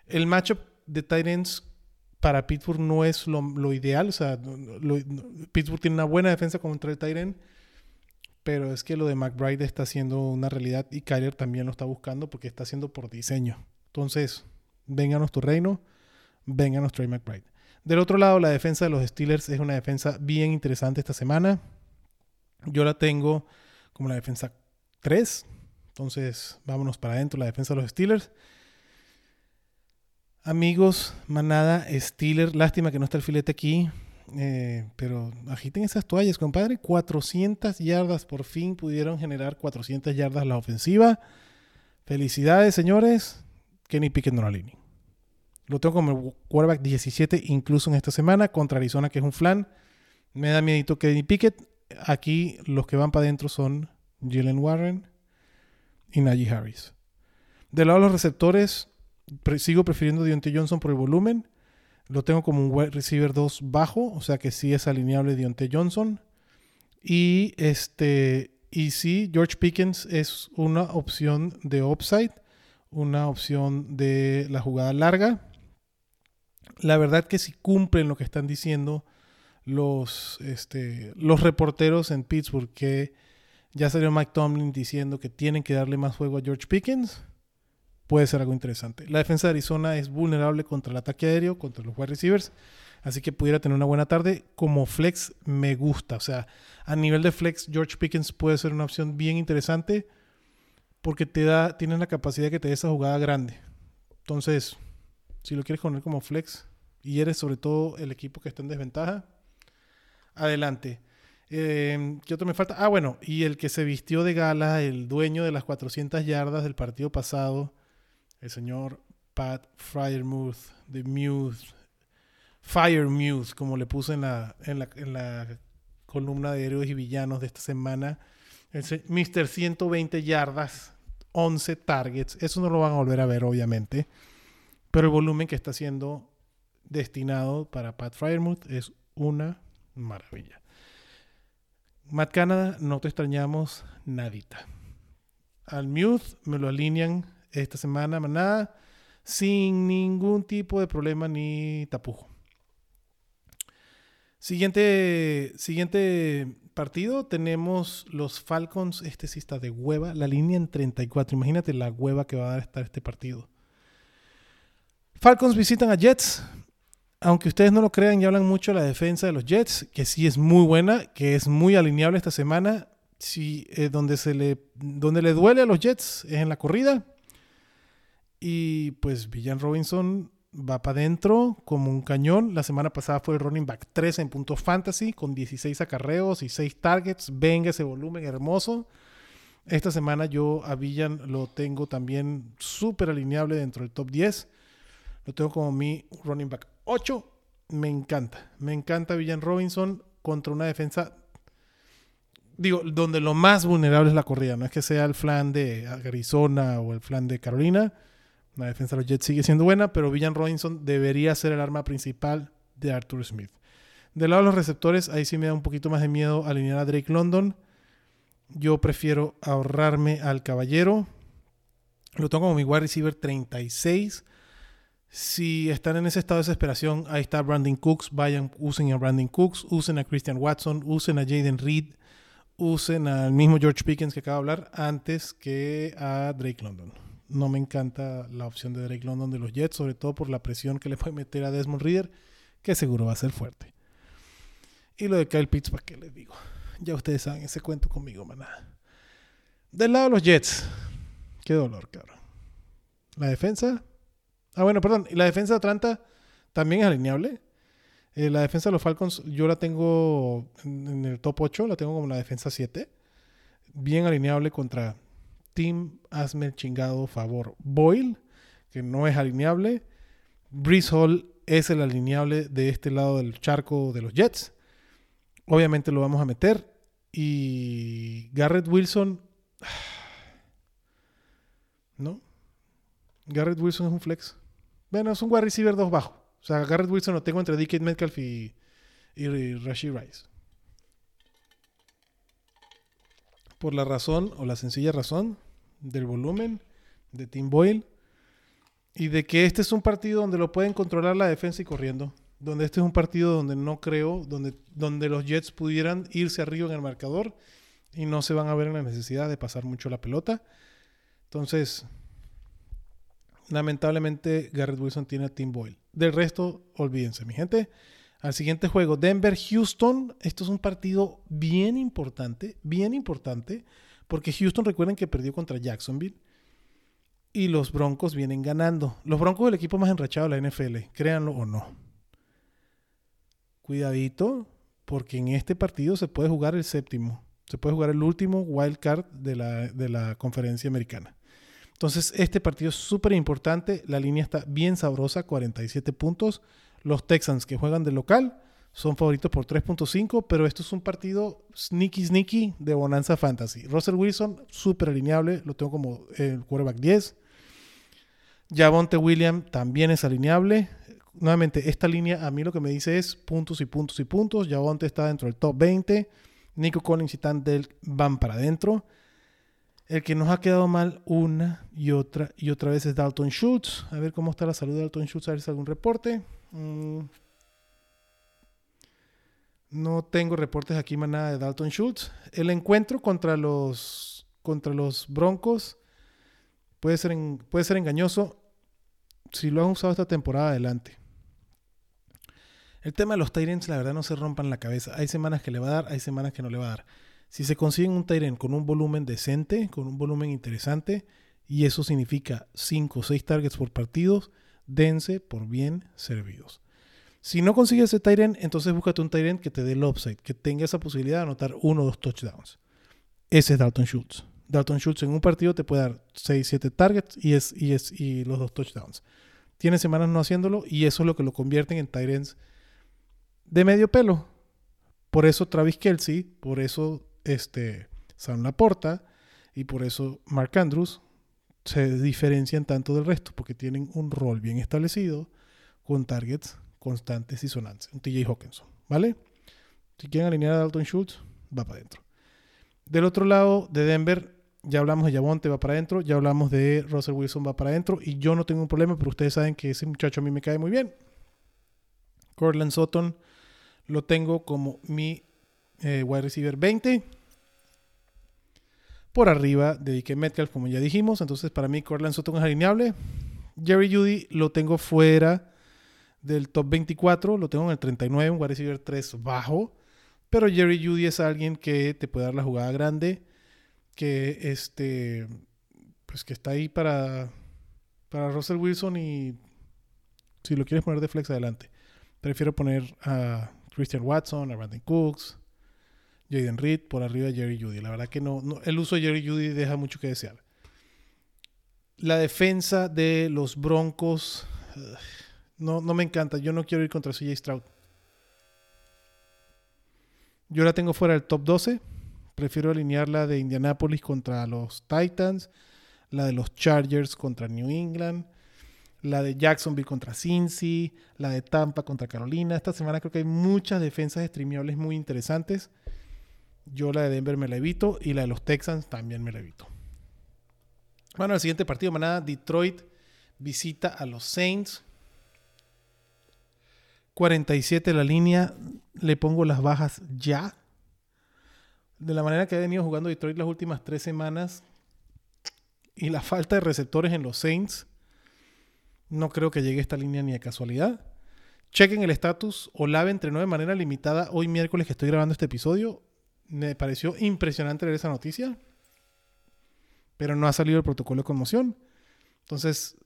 El matchup de Tyrants para Pittsburgh no es lo, ideal. O sea, Pittsburgh tiene una buena defensa contra el Tyrant pero es que lo de McBride está siendo una realidad y Kyler también lo está buscando porque está haciendo por diseño. Entonces, vénganos tu reino, vénganos Trey McBride. Del otro lado, la defensa de los Steelers es una defensa bien interesante esta semana. Yo la tengo como la defensa 3. Entonces, vámonos para adentro, la defensa de los Steelers. Amigos, manada Steelers, lástima que no está el filete aquí. Eh, pero agiten esas toallas, compadre. 400 yardas, por fin pudieron generar 400 yardas la ofensiva. Felicidades, señores. Kenny Pickett no la línea. Lo tengo como quarterback 17, incluso en esta semana, contra Arizona, que es un flan. Me da miedito Kenny Pickett. Aquí los que van para adentro son Jalen Warren y Najee Harris. Del lado de los receptores, sigo prefiriendo a Johnson por el volumen. Lo tengo como un wide receiver 2 bajo, o sea que sí es alineable Dionte Johnson. Y este y sí, George Pickens es una opción de upside, una opción de la jugada larga. La verdad que si cumplen lo que están diciendo los, este, los reporteros en Pittsburgh, que ya salió Mike Tomlin diciendo que tienen que darle más juego a George Pickens puede ser algo interesante. La defensa de Arizona es vulnerable contra el ataque aéreo, contra los wide receivers, así que pudiera tener una buena tarde. Como flex me gusta, o sea, a nivel de flex, George Pickens puede ser una opción bien interesante porque te da, tienes la capacidad que te dé esa jugada grande. Entonces, si lo quieres poner como flex y eres sobre todo el equipo que está en desventaja, adelante. Eh, ¿Qué otro me falta? Ah, bueno, y el que se vistió de gala, el dueño de las 400 yardas del partido pasado, el señor Pat Fryermuth, de Muse, Fire Muse, como le puse en la, en la, columna de héroes y villanos de esta semana. Mr. 120 yardas, 11 targets. Eso no lo van a volver a ver, obviamente. Pero el volumen que está siendo destinado para Pat Fryermuth es una maravilla. Matt Canada, no te extrañamos nadita. Al Muse me lo alinean esta semana, nada, sin ningún tipo de problema ni tapujo. Siguiente, siguiente partido tenemos los Falcons. Este sí está de hueva. La línea en 34. Imagínate la hueva que va a dar estar este partido. Falcons visitan a Jets. Aunque ustedes no lo crean y hablan mucho de la defensa de los Jets, que sí es muy buena, que es muy alineable esta semana. Si, eh, donde, se le, donde le duele a los Jets es en la corrida. Y pues Villan Robinson va para adentro como un cañón. La semana pasada fue el running back 3 en puntos fantasy con 16 acarreos y 6 targets. Venga ese volumen hermoso. Esta semana yo a Villan lo tengo también súper alineable dentro del top 10. Lo tengo como mi running back 8. Me encanta. Me encanta Villan Robinson contra una defensa. Digo, donde lo más vulnerable es la corrida. No es que sea el flan de Arizona o el flan de Carolina. La defensa de los Jets sigue siendo buena, pero Villan Robinson debería ser el arma principal de Arthur Smith. Del lado de los receptores, ahí sí me da un poquito más de miedo alinear a Drake London. Yo prefiero ahorrarme al caballero. Lo tengo como mi wide receiver 36. Si están en ese estado de desesperación, ahí está Brandon Cooks. Vayan, usen a Brandon Cooks, usen a Christian Watson, usen a Jaden Reed, usen al mismo George Pickens que acaba de hablar antes que a Drake London. No me encanta la opción de Drake London de los Jets, sobre todo por la presión que le puede meter a Desmond Reader, que seguro va a ser fuerte. Y lo de Kyle Pitts, ¿para qué les digo? Ya ustedes saben ese cuento conmigo, maná. Del lado de los Jets. Qué dolor, cabrón. La defensa. Ah, bueno, perdón. La defensa de Atlanta también es alineable. Eh, la defensa de los Falcons, yo la tengo en el top 8, la tengo como la defensa 7. Bien alineable contra Team Hazme el chingado favor. Boyle, que no es alineable. Breeze Hall es el alineable de este lado del charco de los Jets. Obviamente lo vamos a meter. Y Garrett Wilson. ¿No? Garrett Wilson es un flex. Bueno, es un wide receiver 2 bajo. O sea, Garrett Wilson lo tengo entre DK Metcalf y, y Rashid Rice. Por la razón, o la sencilla razón, del volumen de Tim Boyle. Y de que este es un partido donde lo pueden controlar la defensa y corriendo donde este es un partido donde no creo, donde, donde los Jets pudieran irse arriba en el marcador y no se van a ver en la necesidad de pasar mucho la pelota. Entonces, lamentablemente Garrett Wilson tiene a Tim Boyle. Del resto, olvídense, mi gente. Al siguiente juego, Denver-Houston. Esto es un partido bien importante, bien importante, porque Houston recuerden que perdió contra Jacksonville y los Broncos vienen ganando. Los Broncos el equipo más enrachado de la NFL, créanlo o no cuidadito, porque en este partido se puede jugar el séptimo, se puede jugar el último wild card de la, de la conferencia americana. Entonces, este partido es súper importante. La línea está bien sabrosa, 47 puntos. Los Texans que juegan de local son favoritos por 3.5, pero esto es un partido sneaky, sneaky de Bonanza Fantasy. Russell Wilson, súper alineable, lo tengo como el quarterback 10. Javonte William también es alineable nuevamente, esta línea a mí lo que me dice es puntos y puntos y puntos. Javonte está dentro del top 20. Nico Collins y Tandel van para adentro. El que nos ha quedado mal una y otra y otra vez es Dalton Schultz. A ver cómo está la salud de Dalton Schultz, a ver si algún reporte. Mm. No tengo reportes aquí más nada de Dalton Schultz. El encuentro contra los, contra los Broncos puede ser, puede ser engañoso si lo han usado esta temporada adelante. El tema de los Tyrants, la verdad, no se rompan la cabeza. Hay semanas que le va a dar, hay semanas que no le va a dar. Si se consiguen un Tyrant con un volumen decente, con un volumen interesante, y eso significa 5 o 6 targets por partido, dense por bien servidos. Si no consigues ese Tyrant, entonces búscate un Tyrant que te dé el upside, que tenga esa posibilidad de anotar uno o dos touchdowns. Ese es Dalton Schultz. Dalton Schultz en un partido te puede dar 6, 7 targets y, es, y, es, y los dos touchdowns. Tiene semanas no haciéndolo y eso es lo que lo convierten en Tyrants de medio pelo. Por eso Travis Kelsey, por eso este, Sam Laporta y por eso Mark Andrews se diferencian tanto del resto, porque tienen un rol bien establecido con targets constantes y sonantes. Un TJ Hawkinson, ¿vale? Si quieren alinear a Dalton Schultz, va para adentro. Del otro lado de Denver, ya hablamos de Yavonte, va para adentro. Ya hablamos de Russell Wilson, va para adentro. Y yo no tengo un problema, pero ustedes saben que ese muchacho a mí me cae muy bien. Cortland Sutton lo tengo como mi eh, wide receiver 20. Por arriba de DK Metcalf, como ya dijimos. Entonces, para mí, Cortland Sutton es alineable. Jerry Judy lo tengo fuera del top 24. Lo tengo en el 39, un wide receiver 3 bajo. Pero Jerry Judy es alguien que te puede dar la jugada grande. Que este. Pues que está ahí para. Para Russell Wilson y si lo quieres poner de flex adelante. Prefiero poner a Christian Watson, a Brandon Cooks, Jaden Reed por arriba de Jerry Judy. La verdad que no, el uso de Jerry Judy deja mucho que desear. La defensa de los Broncos no, no me encanta. Yo no quiero ir contra CJ Stroud. Yo la tengo fuera del top 12. Prefiero alinear la de Indianapolis contra los Titans, la de los Chargers contra New England, la de Jacksonville contra Cincy, la de Tampa contra Carolina. Esta semana creo que hay muchas defensas streamables muy interesantes. Yo la de Denver me la evito y la de los Texans también me la evito. Bueno, el siguiente partido, manada, Detroit visita a los Saints. 47 la línea, le pongo las bajas ya. De la manera que ha venido jugando Detroit las últimas tres semanas y la falta de receptores en los Saints, no creo que llegue esta línea ni de casualidad. Chequen el estatus. Olave entrenó de manera limitada hoy miércoles que estoy grabando este episodio. Me pareció impresionante leer esa noticia. Pero no ha salido el protocolo de conmoción. Entonces,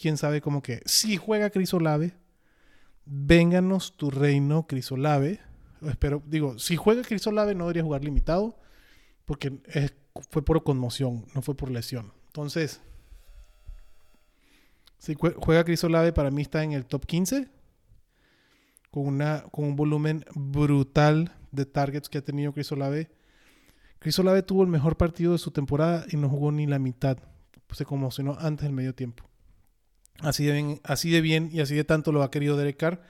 quién sabe cómo que. Si juega Cris Olave, vénganos tu reino, Crisolave. Espero, digo, si juega Crisolave no debería jugar limitado porque fue por conmoción, no fue por lesión. Entonces, si juega Crisolave para mí está en el top 15 con, una, con un volumen brutal de targets que ha tenido Crisolave. Crisolave tuvo el mejor partido de su temporada y no jugó ni la mitad. Se conmocionó antes del medio tiempo. Así de, bien, así de bien y así de tanto lo ha querido Derek Carr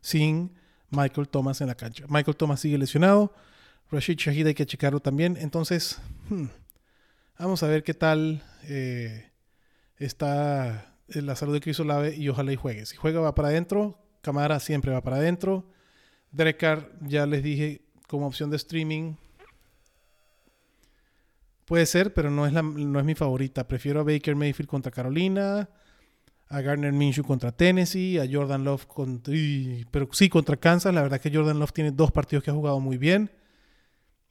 sin Michael Thomas en la cancha. Michael Thomas sigue lesionado. Rashid Shahid hay que checarlo también. Entonces, hmm, vamos a ver qué tal eh, está la salud de Chris Olave y ojalá y juegue. Si juega va para adentro. Camara siempre va para adentro. Derek Carr, ya les dije, como opción de streaming. Puede ser, pero no es, la, no es mi favorita. Prefiero a Baker Mayfield contra Carolina a Garner Minshew contra Tennessee, a Jordan Love contra, pero sí contra Kansas. La verdad que Jordan Love tiene dos partidos que ha jugado muy bien.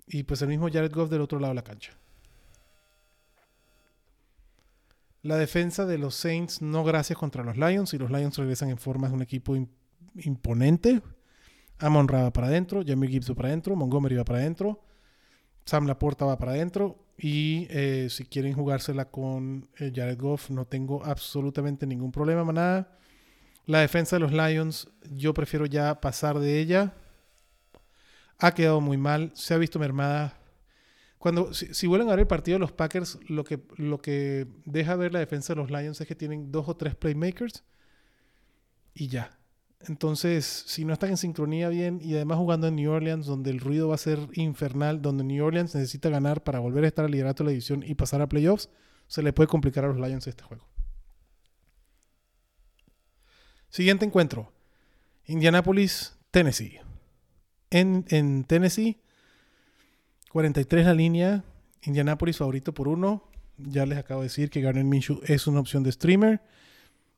Y pues el mismo Jared Goff del otro lado de la cancha. La defensa de los Saints no gracias contra los Lions y los Lions regresan en forma de un equipo imponente. Amon Ra para adentro, Jamie Gibbs va para adentro, Montgomery va para adentro, Sam Laporta va para adentro, y eh, si quieren jugársela con eh, Jared Goff, no tengo absolutamente ningún problema, nada. La defensa de los Lions, yo prefiero ya pasar de ella. Ha quedado muy mal, se ha visto mermada. Cuando, si, vuelven a ver el partido de los Packers, lo que, lo que deja ver la defensa de los Lions es que tienen dos o tres playmakers y ya. Entonces, si no están en sincronía bien y además jugando en New Orleans, donde el ruido va a ser infernal, donde New Orleans necesita ganar para volver a estar al liderato de la división y pasar a playoffs, se le puede complicar a los Lions este juego. Siguiente encuentro. Indianapolis, Tennessee. En, en Tennessee, 43 la línea. Indianapolis favorito por uno. Ya les acabo de decir que Garner Minshew es una opción de streamer.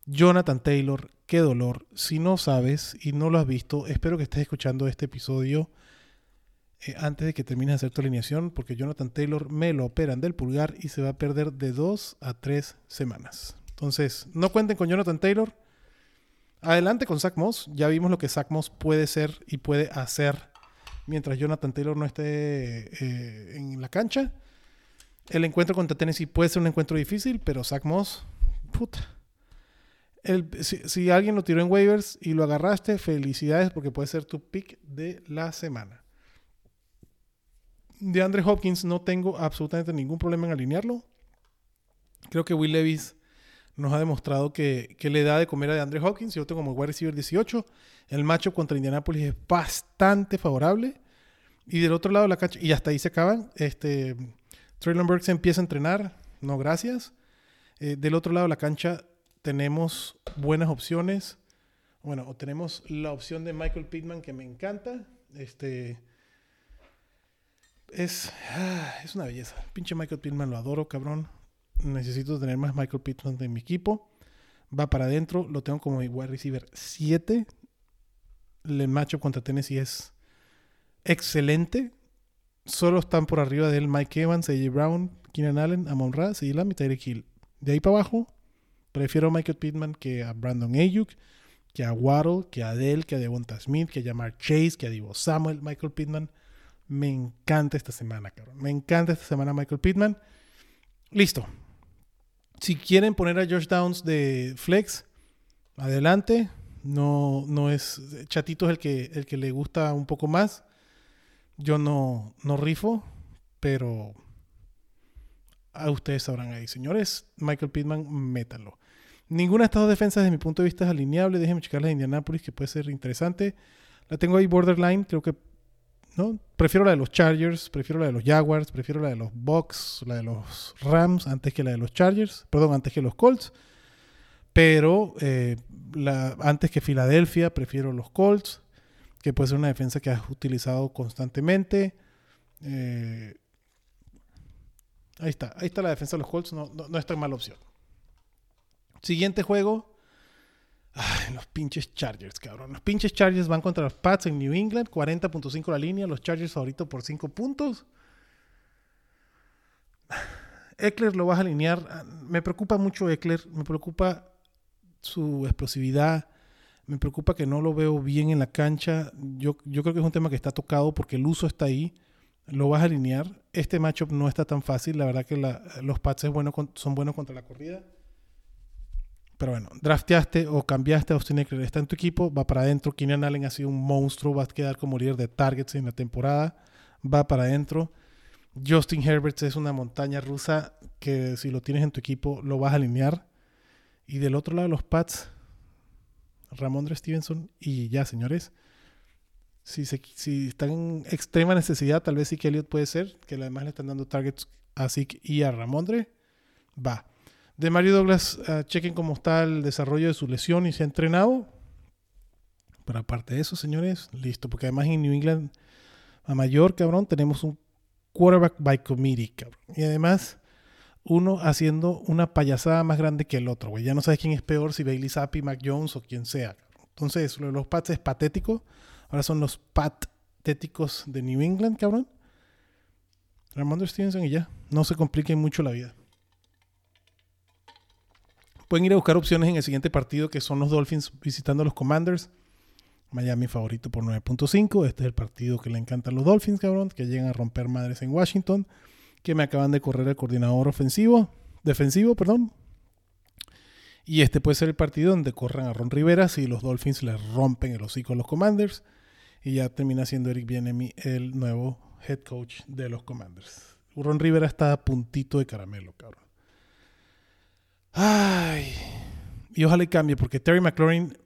Jonathan Taylor, qué dolor. Si no sabes y no lo has visto, espero que estés escuchando este episodio eh, antes de que termines de hacer tu alineación, porque Jonathan Taylor me lo operan del pulgar y se va a perder de dos a tres semanas. Entonces, no cuenten con Jonathan Taylor. Adelante con Zach Moss. Ya vimos lo que Zach Moss puede ser y puede hacer mientras Jonathan Taylor no esté eh, en la cancha. El encuentro contra Tennessee puede ser un encuentro difícil, pero Zach Moss, puta si, alguien lo tiró en waivers y lo agarraste, felicidades porque puede ser tu pick de la semana. De Andre Hopkins no tengo absolutamente ningún problema en alinearlo. Creo que Will Levis nos ha demostrado que, le da de comer a de Andre Hopkins. Yo tengo como wide receiver 18. El macho contra Indianapolis es bastante favorable. Y del otro lado la cancha, y hasta ahí se acaban. Este, Traylon Burks empieza a entrenar. No, gracias. Eh, del otro lado la cancha, tenemos buenas opciones. Bueno, tenemos la opción de Michael Pittman que me encanta. Este es, ah, es una belleza. Pinche Michael Pittman lo adoro, cabrón. Necesito tener más Michael Pittman en mi equipo. Va para adentro, lo tengo como wide receiver 7. El matchup contra Tennessee es excelente. Solo están por arriba de él Mike Evans, AJ Brown, Keenan Allen, Amon Ra, Lam y Tyreek Hill. De ahí para abajo, Prefiero a Michael Pittman que a Brandon Ayuk, que a Waddle, que a Adele, que a Devonta Smith, que a Jamar Chase, que a Divo Samuel. Michael Pittman me encanta esta semana, cabrón. Me encanta esta semana Michael Pittman. Listo. Si quieren poner a Josh Downs de flex, adelante. No, no es. Chatito es el que, el que le gusta un poco más. Yo no, no rifo, pero a ustedes sabrán ahí. Señores, Michael Pittman, métalo. Ninguna de estas dos defensas, desde mi punto de vista, es alineable. Déjenme checar la de Indianapolis, que puede ser interesante. La tengo ahí borderline, creo que. ¿no? Prefiero la de los Chargers, prefiero la de los Jaguars, prefiero la de los Bucks, la de los Rams, antes que la de los Chargers, perdón, antes que los Colts. Pero eh, la, antes que Filadelfia, prefiero los Colts, que puede ser una defensa que has utilizado constantemente. Eh, ahí está, ahí está la defensa de los Colts, no, no, no es tan mala opción. Siguiente juego. Los pinches Chargers, cabrón. Los pinches Chargers van contra los Pats en New England. 40.5 la línea. Los Chargers ahorita por 5 puntos. Eckler lo vas a alinear. Me preocupa mucho Eckler. Me preocupa su explosividad. Me preocupa que no lo veo bien en la cancha. Yo, yo creo que es un tema que está tocado porque el uso está ahí. Lo vas a alinear. Este matchup no está tan fácil. La verdad que los Pats es bueno, son buenos contra la corrida. Pero bueno, drafteaste o cambiaste a Austin Eckler, está en tu equipo, va para adentro. Keenan Allen ha sido un monstruo, va a quedar como líder de targets en la temporada, va para adentro. Justin Herbert es una montaña rusa que si lo tienes en tu equipo lo vas a alinear. Y del otro lado los Pats, Ramondre Stevenson y ya, señores. Si, se, si están en extrema necesidad, tal vez sí que Elliot puede ser, que además le están dando targets a Zeke y a Ramondre. Va. De Mario Douglas, uh, chequen cómo está el desarrollo de su lesión y se ha entrenado. Pero aparte de eso, señores, listo. Porque además en New England, a mayor, cabrón, tenemos un quarterback by committee, cabrón. Y además, uno haciendo una payasada más grande que el otro, güey. Ya no sabes quién es peor, si Bailey Zappi, Mac Jones o quien sea. Entonces, lo de los Pats es patético. Ahora son los patéticos de New England, cabrón. Ramondre Stevenson y ya. No se compliquen mucho la vida. Pueden ir a buscar opciones en el siguiente partido, que son los Dolphins visitando a los Commanders. Miami favorito por 9.5. Este es el partido que le encantan los Dolphins, cabrón, que llegan a romper madres en Washington. Que me acaban de correr el coordinador ofensivo, defensivo, perdón. Y este puede ser el partido donde corran a Ron Rivera si los Dolphins le rompen el hocico a los Commanders. Y ya termina siendo Eric Bienemi el nuevo head coach de los Commanders. Ron Rivera está a puntito de caramelo, cabrón. Ay. Y ojalá y cambie, porque Terry McLaurin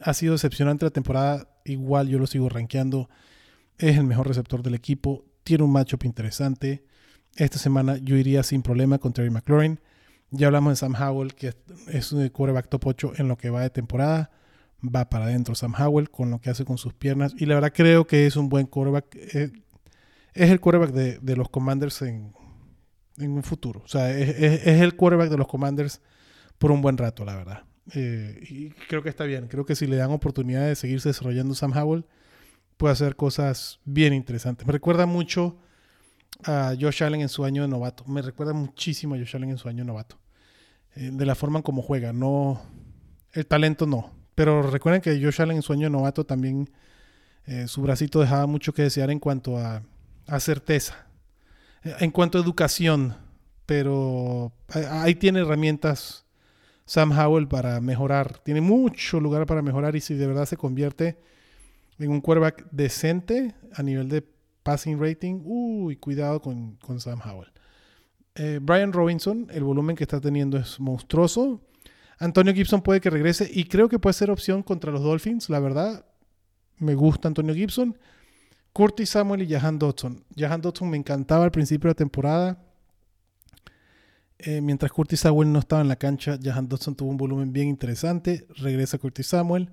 ha sido decepcionante la temporada. Igual yo lo sigo rankeando. Es el mejor receptor del equipo. Tiene un matchup interesante. Esta semana yo iría sin problema con Terry McLaurin. Ya hablamos de Sam Howell, que es un quarterback top 8 en lo que va de temporada. Va para adentro Sam Howell con lo que hace con sus piernas. Y la verdad creo que es un buen quarterback. Eh, es el quarterback de, los Commanders en, un futuro. O sea, es, es el quarterback de los Commanders por un buen rato, la verdad. Eh, y creo que está bien. Creo que si le dan oportunidad de seguirse desarrollando Sam Howell, puede hacer cosas bien interesantes. Me recuerda mucho a Josh Allen en su año de novato. Me recuerda muchísimo a Josh Allen en su año de novato. Eh, de la forma en cómo juega. No, el talento no. Pero recuerden que Josh Allen en su año de novato también eh, su bracito dejaba mucho que desear en cuanto a, a certeza. En cuanto a educación. Pero ahí tiene herramientas Sam Howell para mejorar. Tiene mucho lugar para mejorar y si de verdad se convierte en un quarterback decente a nivel de passing rating, uy, cuidado con, con Sam Howell. Eh, Brian Robinson, el volumen que está teniendo es monstruoso. Antonio Gibson puede que regrese y creo que puede ser opción contra los Dolphins, la verdad. Me gusta Antonio Gibson. Curtis Samuel y Jahan Dodson. Jahan Dodson me encantaba al principio de la temporada. Eh, mientras Curtis Samuel no estaba en la cancha, Jahan Dodson tuvo un volumen bien interesante. Regresa Curtis Samuel.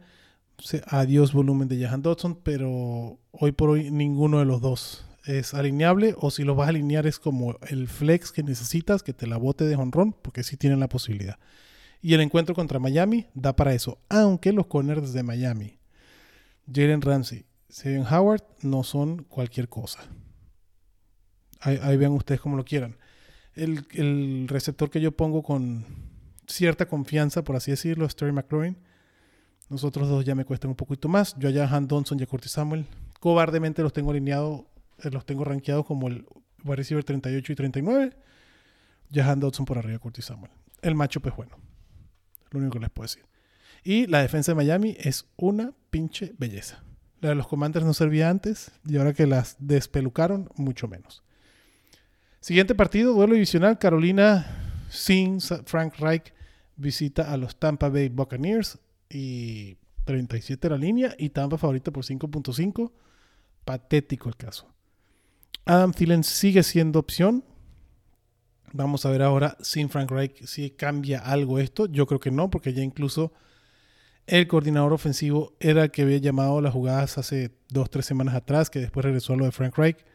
adiós volumen de Jahan Dodson, pero hoy por hoy ninguno de los dos es alineable. O si lo vas a alinear es como el flex que necesitas, que te la bote de honrón, porque sí tienen la posibilidad. Y el encuentro contra Miami da para eso. Aunque los corners de Miami, Jalen Ramsey, Steven Howard, no son cualquier cosa. Ahí, ahí vean ustedes como lo quieran el, el, receptor que yo pongo con, cierta confianza, por así decirlo, Terry McLaurin. Nosotros dos ya me cuestan un poquito más. Yo allá Han Donson y a Curtis Samuel. Cobardemente los tengo alineados, eh, los tengo rankeados como el wide receiver 38 y 39. Jahan Dodson por arriba Curtis Samuel. El macho pues bueno. Lo único que les puedo decir. Y la defensa de Miami es una pinche belleza. La de los Commanders no servía antes y ahora que las despelucaron, mucho menos. Siguiente partido, duelo divisional. Carolina sin Frank Reich visita a los Tampa Bay Buccaneers y 37 la línea y Tampa favorito por 5.5. Patético el caso. Adam Thielen sigue siendo opción. Vamos a ver ahora sin Frank Reich si cambia algo esto. Yo creo que no, porque ya incluso el coordinador ofensivo era el que había llamado las jugadas hace dos, tres semanas atrás, que después regresó a lo de Frank Reich.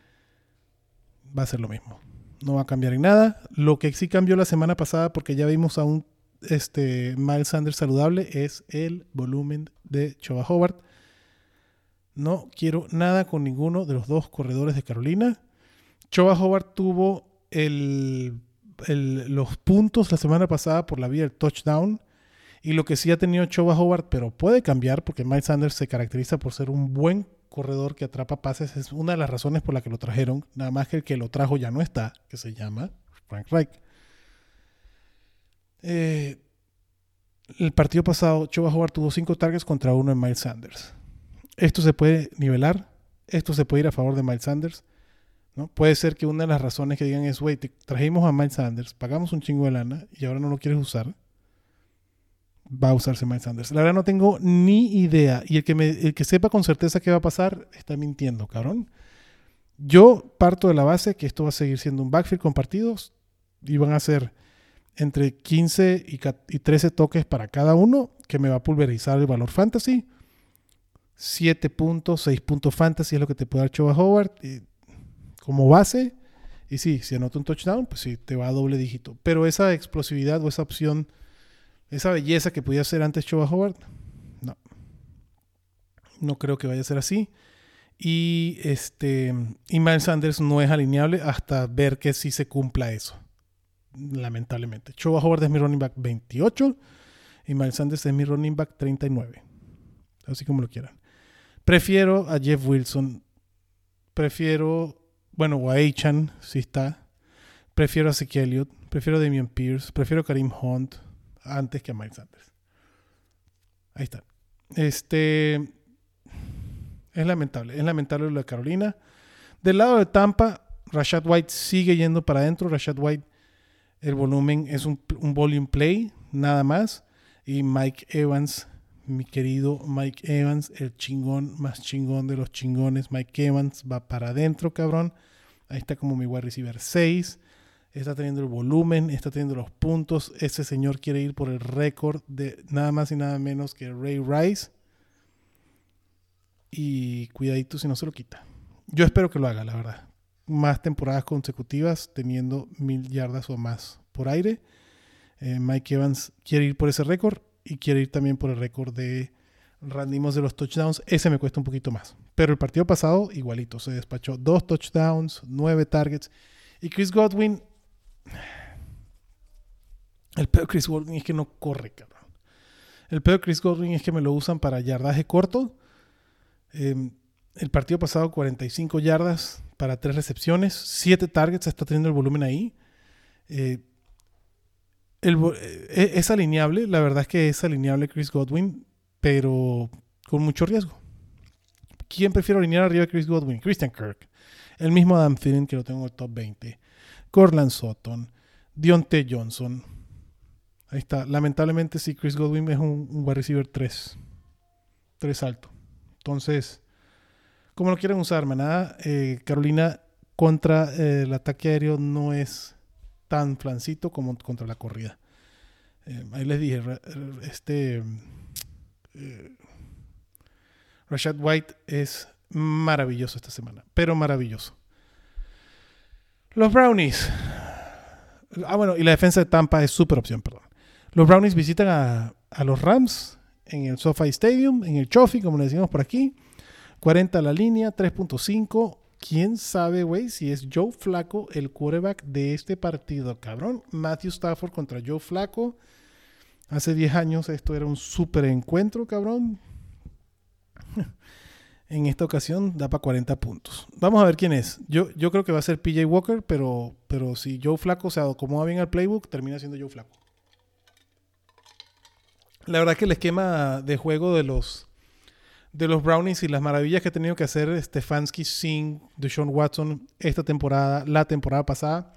Va a ser lo mismo. No va a cambiar en nada. Lo que sí cambió la semana pasada, porque ya vimos a un este, Miles Sanders saludable, es el volumen de Choba Howard. No quiero nada con ninguno de los dos corredores de Carolina. Choba Howard tuvo los puntos la semana pasada por la vía del touchdown. Y lo que sí ha tenido Choba Howard, pero puede cambiar porque Miles Sanders se caracteriza por ser un buen corredor que atrapa pases. Es una de las razones por la que lo trajeron. Nada más que el que lo trajo ya no está, que se llama Frank Reich. Eh, el partido pasado, Choba Howard tuvo cinco targets contra uno en Miles Sanders. Esto se puede nivelar, esto se puede ir a favor de Miles Sanders. ¿no? Puede ser que una de las razones que digan es, güey, trajimos a Miles Sanders, pagamos un chingo de lana y ahora no lo quieres usar. Va a usarse Miles Sanders. La verdad no tengo ni idea. Y el que, me, el que sepa con certeza qué va a pasar está mintiendo, cabrón. Yo parto de la base que esto va a seguir siendo un backfield con partidos y van a ser entre 15 y 13 toques para cada uno, que me va a pulverizar el valor fantasy 7 puntos, 6 puntos fantasy es lo que te puede dar Choba Howard como base. Y sí, si anota un touchdown, pues sí, te va a doble dígito. Pero esa explosividad o esa opción, esa belleza que podía ser antes Choba Howard, no. No creo que vaya a ser así. Y este y Miles Sanders no es alineable hasta ver que sí se cumpla eso. Lamentablemente. Choba Howard es mi running back 28 y Miles Sanders es mi running back 39. Así como lo quieran. Prefiero a Jeff Wilson. Prefiero, bueno, o a si está. Prefiero a Zeke Elliott. Prefiero a Damian Pierce. Prefiero a Karim Hunt antes que a Miles Sanders. Ahí está. Este. Es lamentable. Es lamentable lo de Carolina. Del lado de Tampa, Rashad White sigue yendo para adentro. Rashad White, el volumen es un, volume play, nada más. Y Mike Evans mi querido Mike Evans, el chingón más chingón de los chingones. Mike Evans va para adentro, cabrón. Ahí está como mi wide receiver 6. Está teniendo el volumen, está teniendo los puntos. Ese señor quiere ir por el récord de nada más y nada menos que Ray Rice. Y cuidadito si no se lo quita. Yo espero que lo haga, la verdad. Más temporadas consecutivas teniendo mil yardas o más por aire. Eh, Mike Evans quiere ir por ese récord y quiere ir también por el récord de randimos de los touchdowns. Ese me cuesta un poquito más. Pero el partido pasado, igualito. Se despachó dos touchdowns, nueve targets. Y Chris Godwin. El peor de Chris Godwin es que no corre, cabrón. El peor de Chris Godwin es que me lo usan para yardaje corto. Em, el partido pasado, 45 yardas para tres recepciones, siete targets, está teniendo el volumen ahí. Eh, eh, es alineable, la verdad es que es alineable Chris Godwin, pero con mucho riesgo. ¿Quién prefiero alinear arriba de Chris Godwin? Christian Kirk. El mismo Adam Thielen que lo tengo en el top 20. Corland Sutton. Dionte Johnson. Ahí está. Lamentablemente sí, Chris Godwin es un, wide receiver 3. 3 alto. Entonces, como lo quieren usar, manada, eh, Carolina contra eh, el ataque aéreo no es tan flancito como contra la corrida. Eh, ahí les dije, este eh, Rashad White es maravilloso esta semana, pero maravilloso. Los Brownies. Ah, bueno, y la defensa de Tampa es súper opción, perdón. Los Brownies visitan a, a, los Rams en el SoFi Stadium, en el Chofi, como le decimos por aquí. 40 la línea, 3.5 quién sabe, güey, si es Joe Flaco el quarterback de este partido, cabrón. Matthew Stafford contra Joe Flaco. Hace 10 años esto era un super encuentro, cabrón. en esta ocasión da para 40 puntos. Vamos a ver quién es. Yo, yo creo que va a ser PJ Walker, pero, pero si Joe Flaco se acomoda bien al playbook, termina siendo Joe Flaco. La verdad que el esquema de juego de los de los Brownies y las maravillas que ha tenido que hacer Stefanski sin Deshaun Watson esta temporada, la temporada pasada,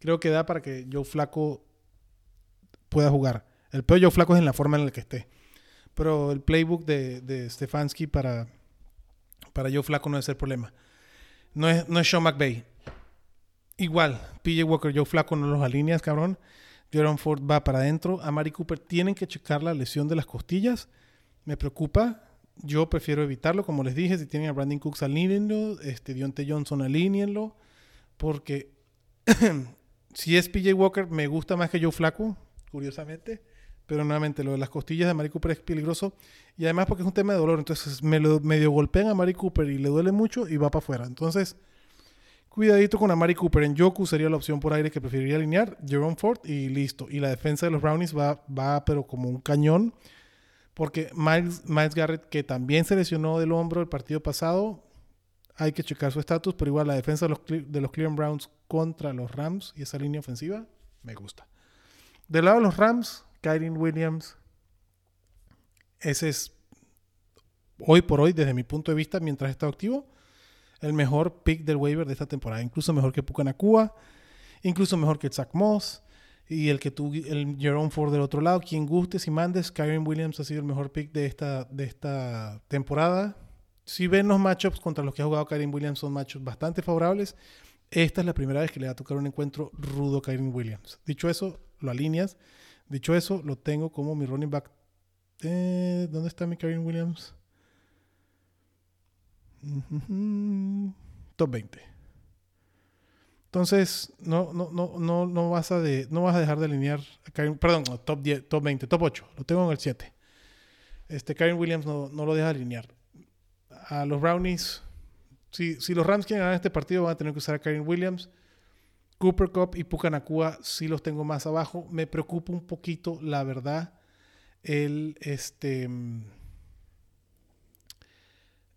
creo que da para que Joe Flaco pueda jugar. El peor Joe Flaco es en la forma en la que esté. Pero el playbook de, de Stefanski para, para Joe Flaco no es el problema. No es, no es Sean McVay. Igual, PJ Walker, Joe Flaco no los alineas, cabrón. Jerome Ford va para adentro. A Mari Cooper tienen que checar la lesión de las costillas. Me preocupa. Yo prefiero evitarlo, como les dije. Si tienen a Brandon Cooks, alínenlo. Este, Dionte Johnson, alínenlo. Porque si es PJ Walker, me gusta más que Joe Flaco, curiosamente. Pero nuevamente, lo de las costillas de Mari Cooper es peligroso. Y además porque es un tema de dolor. Entonces me lo medio golpean a Mari Cooper y le duele mucho y va para afuera. Entonces, cuidadito con Amari Cooper. En Yoku sería la opción por aire que preferiría alinear. Jerome Ford y listo. Y la defensa de los Brownies va, va pero como un cañón. Porque Miles, Miles Garrett, que también se lesionó del hombro el partido pasado, hay que checar su estatus, pero igual la defensa de los, de los Cleveland Browns contra los Rams y esa línea ofensiva, me gusta. Del lado de los Rams, Kyrie Williams, ese es hoy por hoy, desde mi punto de vista, mientras está activo, el mejor pick del waiver de esta temporada. Incluso mejor que Pucanacua, incluso mejor que Zach Moss y el que tú, el Jerome Ford del otro lado. Quien gustes y mandes, Kyron Williams ha sido el mejor pick de esta, de esta temporada. Si ven los matchups contra los que ha jugado Kyron Williams, son matchups bastante favorables. Esta es la primera vez que le va a tocar un encuentro rudo a Kyron Williams. Dicho eso, lo alineas. Dicho eso, lo tengo como mi running back. Eh, ¿Dónde está mi Kyron Williams? Top 20. Entonces, no, no, no, no, no, vas a de, no vas a dejar de alinear. perdón, top, 10, top 20, top 8. Lo tengo en el 7. Este, Karen Williams no, no lo deja alinear. A los Brownies, si, si, los Rams quieren ganar este partido, van a tener que usar a Karen Williams. Cooper Cup y Pucanacua sí los tengo más abajo. Me preocupa un poquito, la verdad, el este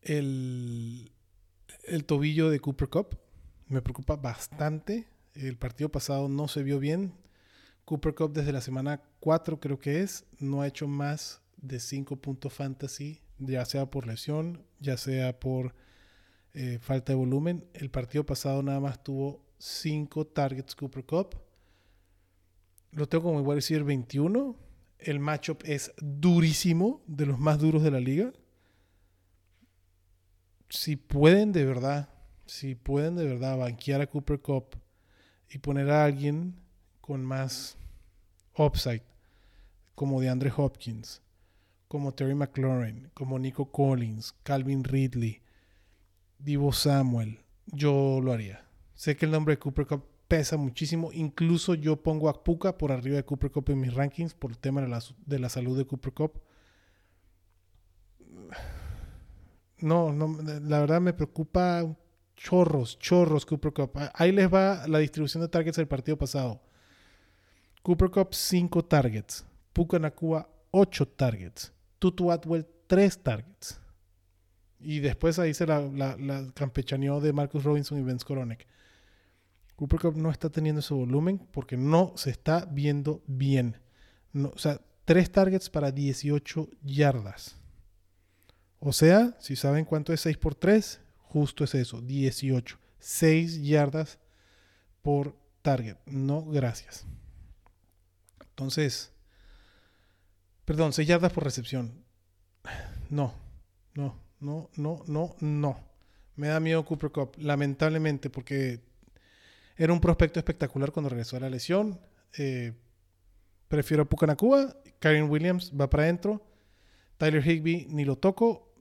el, el tobillo de Cooper Cup. Me preocupa bastante. El partido pasado no se vio bien. Cooper Cup desde la semana 4 creo que es, no ha hecho más de 5 puntos fantasy, ya sea por lesión, ya sea por eh, falta de volumen. El partido pasado nada más tuvo 5 targets Cooper Cup. Lo tengo como igual decir 21. El matchup es durísimo, de los más duros de la liga si pueden de verdad, si pueden de verdad banquear a Cooper Cup y poner a alguien con más upside, como de Andre Hopkins, como Terry McLaurin, como Nico Collins, Calvin Ridley, Divo Samuel, yo lo haría. Sé que el nombre de Cooper Cup pesa muchísimo. Incluso yo pongo a Puka por arriba de Cooper Cup en mis rankings por el tema de la, de la salud de Cooper Cup. no, no, la verdad me preocupa chorros, chorros Cooper Cup. Ahí les va la distribución de targets del partido pasado. Cooper Cup 5 targets, Puka Nakua 8 targets, Tutu Atwell 3 targets. Y después ahí se la, la, campechaneó de Marcus Robinson y Vince Koronek. Cooper Cup no está teniendo ese volumen porque no se está viendo bien. O sea, 3 targets para 18 yardas. O sea, si saben cuánto es 6 por 3, justo es eso, 18. 6 yardas por target. No, gracias. Entonces, perdón, 6 yardas por recepción. No, no, no, no, no, no. Me da miedo Cooper Cup, lamentablemente, porque era un prospecto espectacular cuando regresó a la lesión. Eh, prefiero a Pucanacua. Karen Williams va para adentro. Tyler Higby ni lo toco.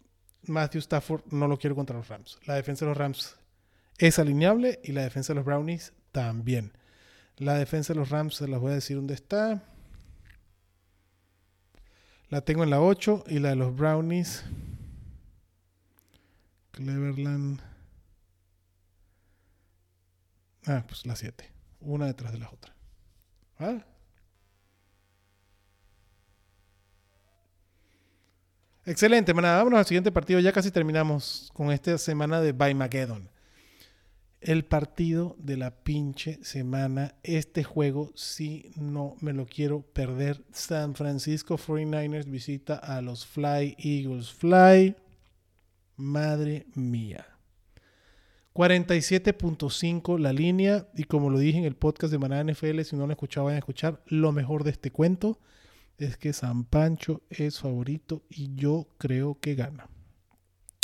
Matthew Stafford no lo quiero contra los Rams. La defensa de los Rams es alineable y la defensa de los Brownies también. La defensa de los Rams se las voy a decir dónde está. La tengo en la 8 y la de los Brownies. Cleverland. Ah, pues la 7. Una detrás de la otra. ¿Ah? Excelente, manada. Vámonos al siguiente partido. Ya casi terminamos con esta semana de Mageddon. El partido de la pinche semana. Este juego sí no me lo quiero perder. San Francisco 49ers visita a los Fly Eagles. Fly. Madre mía. 47.5 la línea. Y como lo dije en el podcast de Manada NFL, si no lo escuchado, vayan a escuchar. Lo mejor de este cuento es que San Pancho es favorito y yo creo que gana.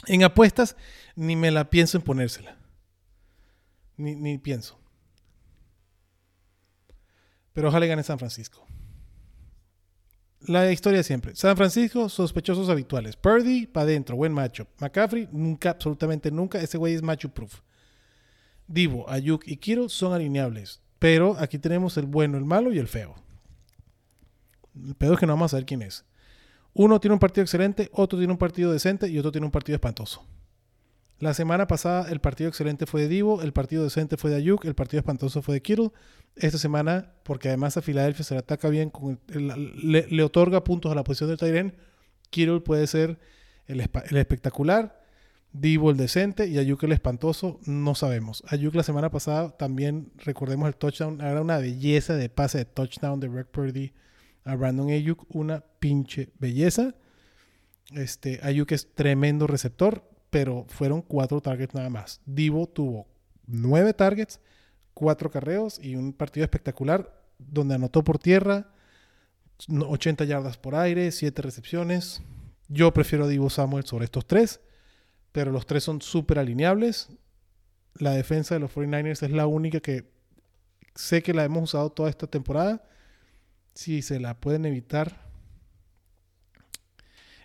En apuestas, ni me la pienso en ponérsela. Ni, ni pienso. Pero ojalá gane San Francisco. La historia siempre. San Francisco, sospechosos habituales. Purdy, para adentro, buen macho. McCaffrey, nunca, absolutamente nunca. Ese güey es macho proof. Divo, Ayuk y Kiro son alineables. Pero aquí tenemos el bueno, el malo y el feo. El pedo es que no vamos a saber quién es. Uno tiene un partido excelente, otro tiene un partido decente y otro tiene un partido espantoso. La semana pasada el partido excelente fue de Divo, el partido decente fue de Ayuk, el partido espantoso fue de Kittle. Esta semana, porque además a Filadelfia se le ataca bien, con le, otorga puntos a la posición de Tyren, Kittle puede ser el, espectacular, Divo el decente y Ayuk el espantoso, no sabemos. Ayuk la semana pasada también, recordemos el touchdown, era una belleza de pase de touchdown de Rick Purdy a Brandon Ayuk, una pinche belleza. Este, Ayuk es tremendo receptor, pero fueron cuatro targets nada más. Divo tuvo nueve targets, cuatro carreos y un partido espectacular donde anotó por tierra, 80 yardas por aire, siete recepciones. Yo prefiero a Divo Samuel sobre estos tres, pero los tres son súper alineables. La defensa de los 49ers es la única que sé que la hemos usado toda esta temporada si se la pueden evitar,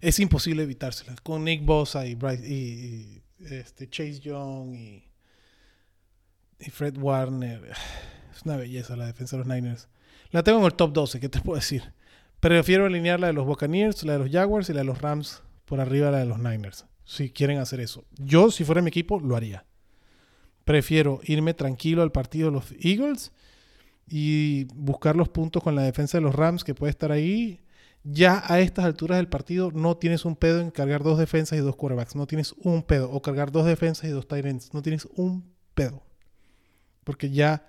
es imposible evitársela. Con Nick Bosa y, y, este, Chase Young y, Fred Warner. Es una belleza la defensa de los Niners. La tengo en el top 12, ¿qué te puedo decir? Prefiero alinear la de los Buccaneers, la de los Jaguars y la de los Rams por arriba de la de los Niners. Si quieren hacer eso. Yo, si fuera mi equipo, lo haría. Prefiero irme tranquilo al partido de los Eagles y buscar los puntos con la defensa de los Rams que puede estar ahí. Ya a estas alturas del partido no tienes un pedo en cargar dos defensas y dos quarterbacks. No tienes un pedo. O cargar dos defensas y dos tight ends. No tienes un pedo. Porque ya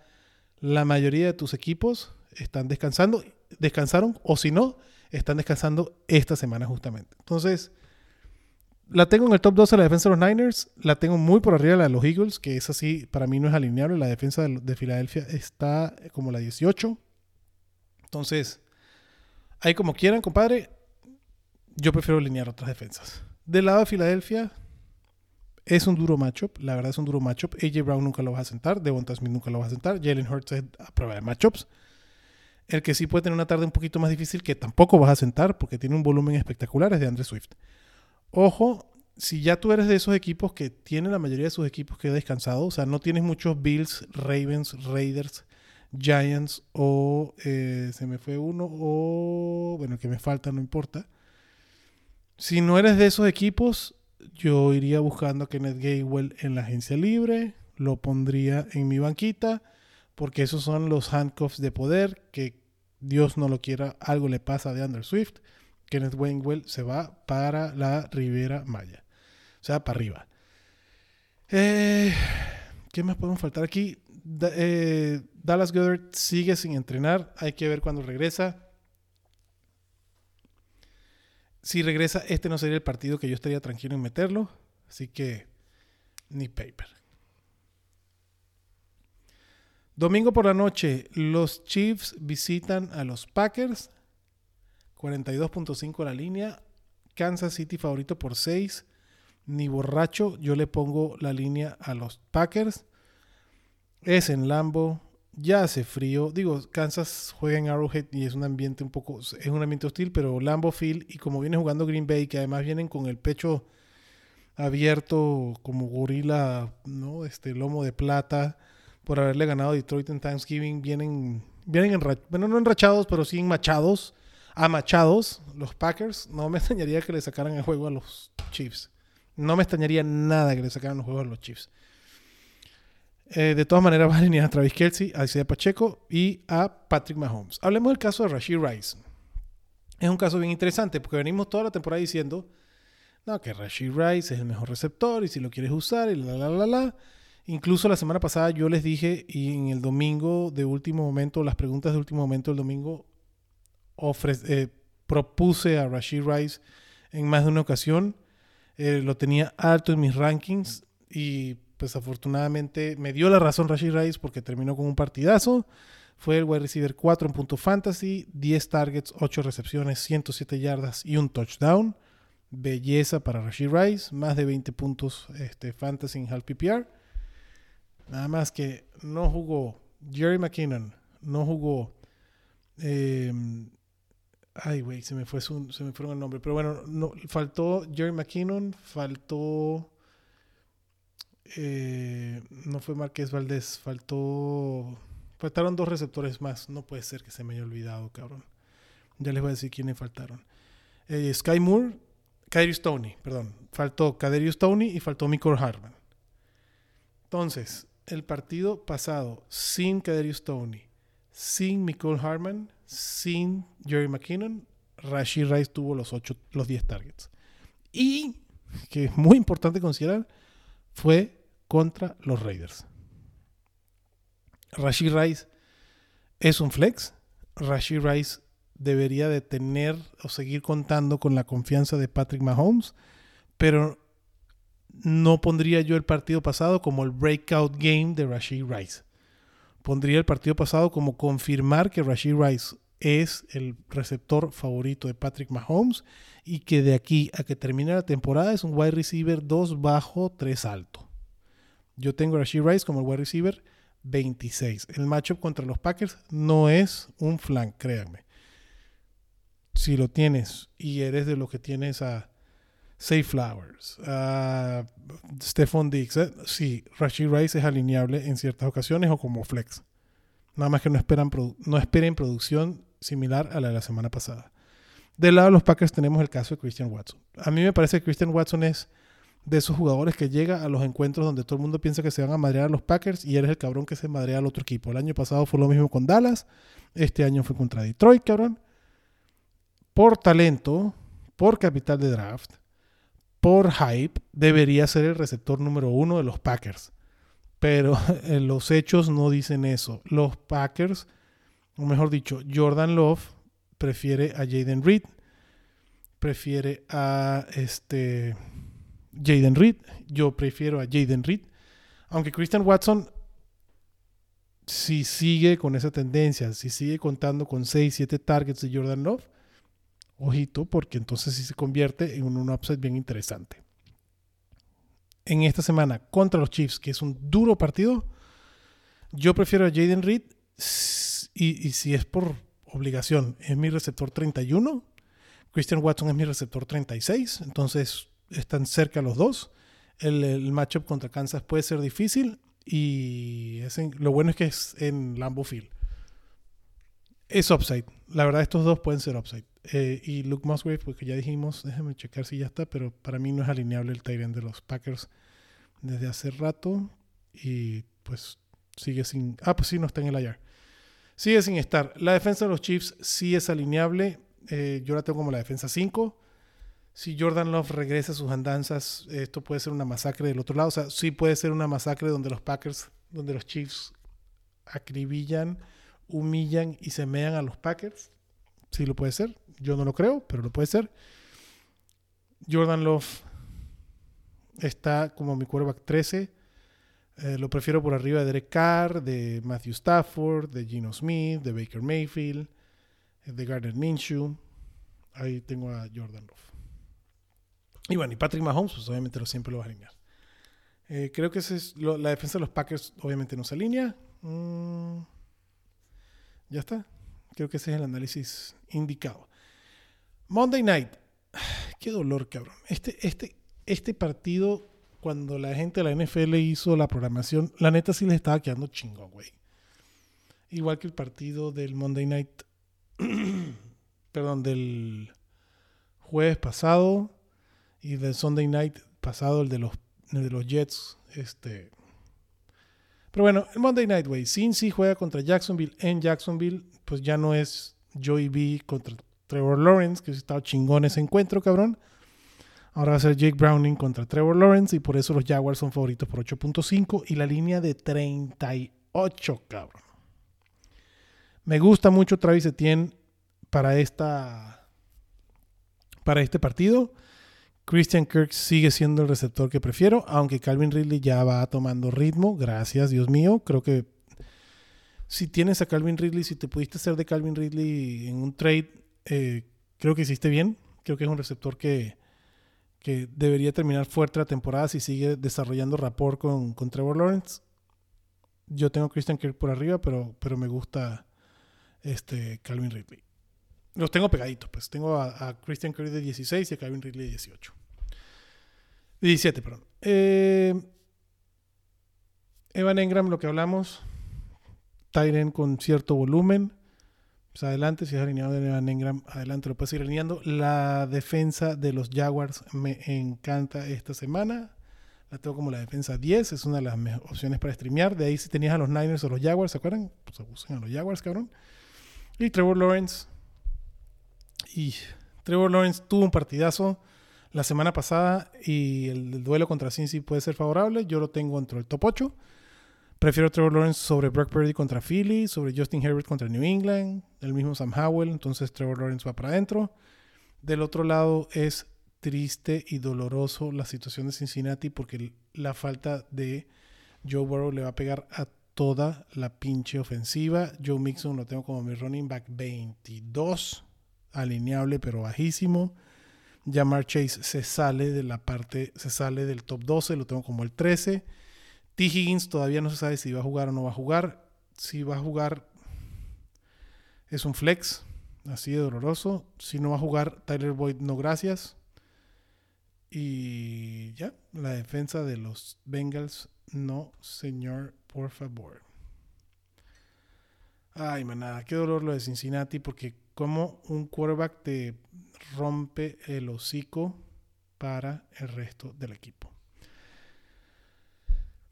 la mayoría de tus equipos están descansando. Descansaron o si no, están descansando esta semana justamente. Entonces, la tengo en el top 12 la defensa de los Niners. La tengo muy por arriba de la de los Eagles, que es así, para mí no es alineable. La defensa de, Filadelfia está como la 18. Entonces, ahí como quieran, compadre. Yo prefiero alinear otras defensas. Del lado de Filadelfia, es un duro matchup. La verdad es un duro matchup. AJ Brown nunca lo vas a sentar. Devonta Smith nunca lo vas a sentar. Jalen Hurts es a prueba de matchups. El que sí puede tener una tarde un poquito más difícil, que tampoco vas a sentar porque tiene un volumen espectacular, es de Andre Swift. Ojo, si ya tú eres de esos equipos que tienen la mayoría de sus equipos que descansado, o sea, no tienes muchos Bills, Ravens, Raiders, Giants o eh, se me fue uno o bueno, que me falta, no importa. Si no eres de esos equipos, yo iría buscando a Kenneth Gaywell en la agencia libre, lo pondría en mi banquita, porque esos son los handcuffs de poder que Dios no lo quiera, algo le pasa de Under Swift. Kenneth Gainwell se va para la Ribera Maya. O sea, para arriba. Eh, ¿Qué más podemos faltar aquí? Eh, Dallas Goddard sigue sin entrenar. Hay que ver cuándo regresa. Si regresa, este no sería el partido que yo estaría tranquilo en meterlo. Así que ni paper. Domingo por la noche, los Chiefs visitan a los Packers. 42.5 la línea. Kansas City favorito por 6. Ni borracho. Yo le pongo la línea a los Packers. Es en Lambo. Ya hace frío. Digo, Kansas juega en Arrowhead y es un ambiente un poco. Es un ambiente hostil, pero Lambo Field. Y como viene jugando Green Bay, que además vienen con el pecho abierto como gorila, ¿no? Este lomo de plata. Por haberle ganado a Detroit en Thanksgiving. Vienen. Vienen enrachados. Bueno, no enrachados, pero sí enmachados amachados, los Packers, no me extrañaría que le sacaran el juego a los Chiefs. No me extrañaría nada que le sacaran el juego a los Chiefs. Eh, de todas maneras, va a alinear a Travis Kelsey, a Isaiah Pacheco y a Patrick Mahomes. Hablemos del caso de Rashid Rice. Es un caso bien interesante porque venimos toda la temporada diciendo no, que Rashid Rice es el mejor receptor y si lo quieres usar y la, la, la, la. Incluso la semana pasada yo les dije y en el domingo de último momento, las preguntas de último momento del domingo, eh, propuse a Rashid Rice en más de una ocasión. Eh, lo tenía alto en mis rankings y pues afortunadamente me dio la razón Rashid Rice porque terminó con un partidazo. Fue el wide receiver 4 en punto fantasy, 10 targets, 8 recepciones, 107 yardas y un touchdown. Belleza para Rashid Rice, más de 20 puntos este, fantasy en half PPR. Nada más que no jugó Jerry McKinnon, no jugó. Em, ay, güey, se me fue se me fueron el nombre. Pero bueno, no, faltó Jerry McKinnon, faltó. Eh, no fue Marqués Valdés, faltó. Faltaron dos receptores más. No puede ser que se me haya olvidado, cabrón. Ya les voy a decir quiénes faltaron. Eh, Sky Moore, Kaderius Tony, perdón. Faltó Kaderius Tony y faltó Michael Hartman. Entonces, el partido pasado sin Kaderius Tony, sin Michael Hartman, sin Jerry McKinnon, Rashid Rice tuvo los, ocho, los 10 targets. Y, que es muy importante considerar, fue contra los Raiders. Rashid Rice es un flex. Rashid Rice debería de tener o seguir contando con la confianza de Patrick Mahomes, pero no pondría yo el partido pasado como el breakout game de Rashid Rice. Pondría el partido pasado como confirmar que Rashid Rice es el receptor favorito de Patrick Mahomes y que de aquí a que termine la temporada es un wide receiver 2 bajo, 3 alto. Yo tengo a Rashid Rice como el wide receiver 26. El matchup contra los Packers no es un flank, créanme. Si lo tienes y eres de los que tienes a Safe Flowers, uh, Stephon Diggs. ¿eh? Sí, Rashid Rice es alineable en ciertas ocasiones o como flex. Nada más que no, esperan no esperen producción similar a la de la semana pasada. Del lado de los Packers tenemos el caso de Christian Watson. A mí me parece que Christian Watson es de esos jugadores que llega a los encuentros donde todo el mundo piensa que se van a madrear a los Packers y eres el cabrón que se madrea al otro equipo. El año pasado fue lo mismo con Dallas, este año fue contra Detroit, cabrón. Por talento, por capital de draft, por hype, debería ser el receptor número uno de los Packers. Pero los hechos no dicen eso. Los Packers, o mejor dicho, Jordan Love prefiere a Jaden Reed. Prefiere a este Jaden Reed. Yo prefiero a Jaden Reed. Aunque Christian Watson, si sigue con esa tendencia, si sigue contando con 6, 7 targets de Jordan Love, Ojito, porque entonces sí se convierte en un upset bien interesante. En esta semana contra los Chiefs, que es un duro partido, yo prefiero a Jaden Reed y, si es por obligación, es mi receptor 31. Christian Watson es mi receptor 36, entonces están cerca los dos. El, matchup contra Kansas puede ser difícil y lo bueno es que es en Lambeau Field. Es upside. La verdad, estos dos pueden ser upside. Eh, y Luke Musgrave, porque ya dijimos, déjame checar si ya está, pero para mí no es alineable el Tyrant de los Packers desde hace rato. Y pues sigue sin. Ah, pues sí, no está en el IR. Sigue sin estar. La defensa de los Chiefs sí es alineable. Eh, yo la tengo como la defensa 5. Si Jordan Love regresa a sus andanzas, esto puede ser una masacre del otro lado. O sea, sí puede ser una masacre donde los Packers, donde los Chiefs acribillan, humillan y se mean a los Packers. Sí lo puede ser. Yo no lo creo, pero lo puede ser. Jordan Love está como mi quarterback 13. Eh, lo prefiero por arriba de Derek Carr, de Matthew Stafford, de Gino Smith, de Baker Mayfield, de Gardner Minshew. Ahí tengo a Jordan Love. Y bueno, y Patrick Mahomes, pues obviamente lo, siempre lo va a alinear. Eh, creo que esa es la defensa de los Packers, obviamente no se alinea. Mm, ya está. Creo que ese es el análisis indicado. Monday Night. Qué dolor, cabrón. Este, este, este partido, cuando la gente de la NFL hizo la programación, la neta sí les estaba quedando chingón, güey. Igual que el partido del Monday Night. perdón, del jueves pasado y del Sunday Night pasado, el de los, de los Jets. Este. Pero bueno, el Monday Night, güey. Cincy juega contra Jacksonville en Jacksonville. Pues ya no es Joey B contra Trevor Lawrence, que estaba chingón ese encuentro, cabrón. Ahora va a ser Jake Browning contra Trevor Lawrence y por eso los Jaguars son favoritos por 8.5 y la línea de 38, cabrón. Me gusta mucho Travis Etienne para esta para este partido. Christian Kirk sigue siendo el receptor que prefiero, aunque Calvin Ridley ya va tomando ritmo. Gracias, Dios mío. Creo que si tienes a Calvin Ridley, si te pudiste hacer de Calvin Ridley en un trade, eh, creo que hiciste bien. Creo que es un receptor que, que debería terminar fuerte la temporada si sigue desarrollando rapport con, con Trevor Lawrence. Yo tengo Christian Kirk por arriba, pero, pero me gusta este Calvin Ridley. Los tengo pegaditos, pues. Tengo a, Christian Kirk de 16 y a Calvin Ridley de 18. 17, perdón. Eh, Evan Engram, lo que hablamos. Tyren con cierto volumen. Pues adelante, si es alineado de Evan Engram, adelante lo puedes ir alineando. La defensa de los Jaguars me encanta esta semana. La tengo como la defensa 10, es una de las opciones para streamear. De ahí si tenías a los Niners o los Jaguars, ¿se acuerdan? Pues abusen a los Jaguars, cabrón. Y Trevor Lawrence. Y Trevor Lawrence tuvo un partidazo la semana pasada y el, duelo contra Cincy puede ser favorable. Yo lo tengo entre el top 8. Prefiero Trevor Lawrence sobre Brock Purdy contra Philly, sobre Justin Herbert contra New England, el mismo Sam Howell, entonces Trevor Lawrence va para adentro. Del otro lado es triste y doloroso la situación de Cincinnati porque la falta de Joe Burrow le va a pegar a toda la pinche ofensiva. Joe Mixon lo tengo como mi running back 22, alineable pero bajísimo. Jamar Chase se sale de la parte, se sale del top 12, lo tengo como el 13. T. Higgins todavía no se sabe si va a jugar o no va a jugar. Si va a jugar, es un flex, así de doloroso. Si no va a jugar, Tyler Boyd, no gracias. Y ya, la defensa de los Bengals, no, señor por favor. Ay, manada, qué dolor lo de Cincinnati, porque como un quarterback te rompe el hocico para el resto del equipo.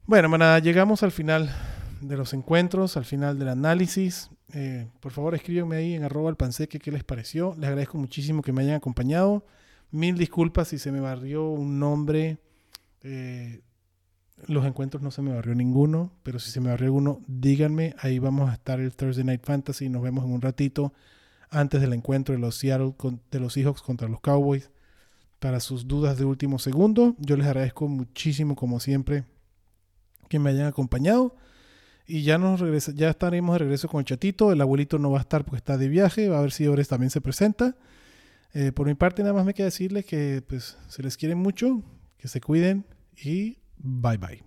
Bueno, manada, llegamos al final de los encuentros, al final del análisis. Eh, por favor, escríbanme ahí en arroba al panseque qué les pareció. Les agradezco muchísimo que me hayan acompañado. Mil disculpas si se me barrió un nombre. Eh, los encuentros no se me barrió ninguno, pero si se me barrió alguno, díganme. Ahí vamos a estar el Thursday Night Fantasy. Nos vemos en un ratito antes del encuentro de los Seattle de los Seahawks contra los Cowboys para sus dudas de último segundo. Yo les agradezco muchísimo, como siempre, que me hayan acompañado. Y ya nos regresa, ya estaremos de regreso con el chatito. El abuelito no va a estar porque está de viaje. Va a ver si Ores también se presenta. Eh, por mi parte, nada más me queda decirles que pues, se les quiere mucho, que se cuiden y Bye bye.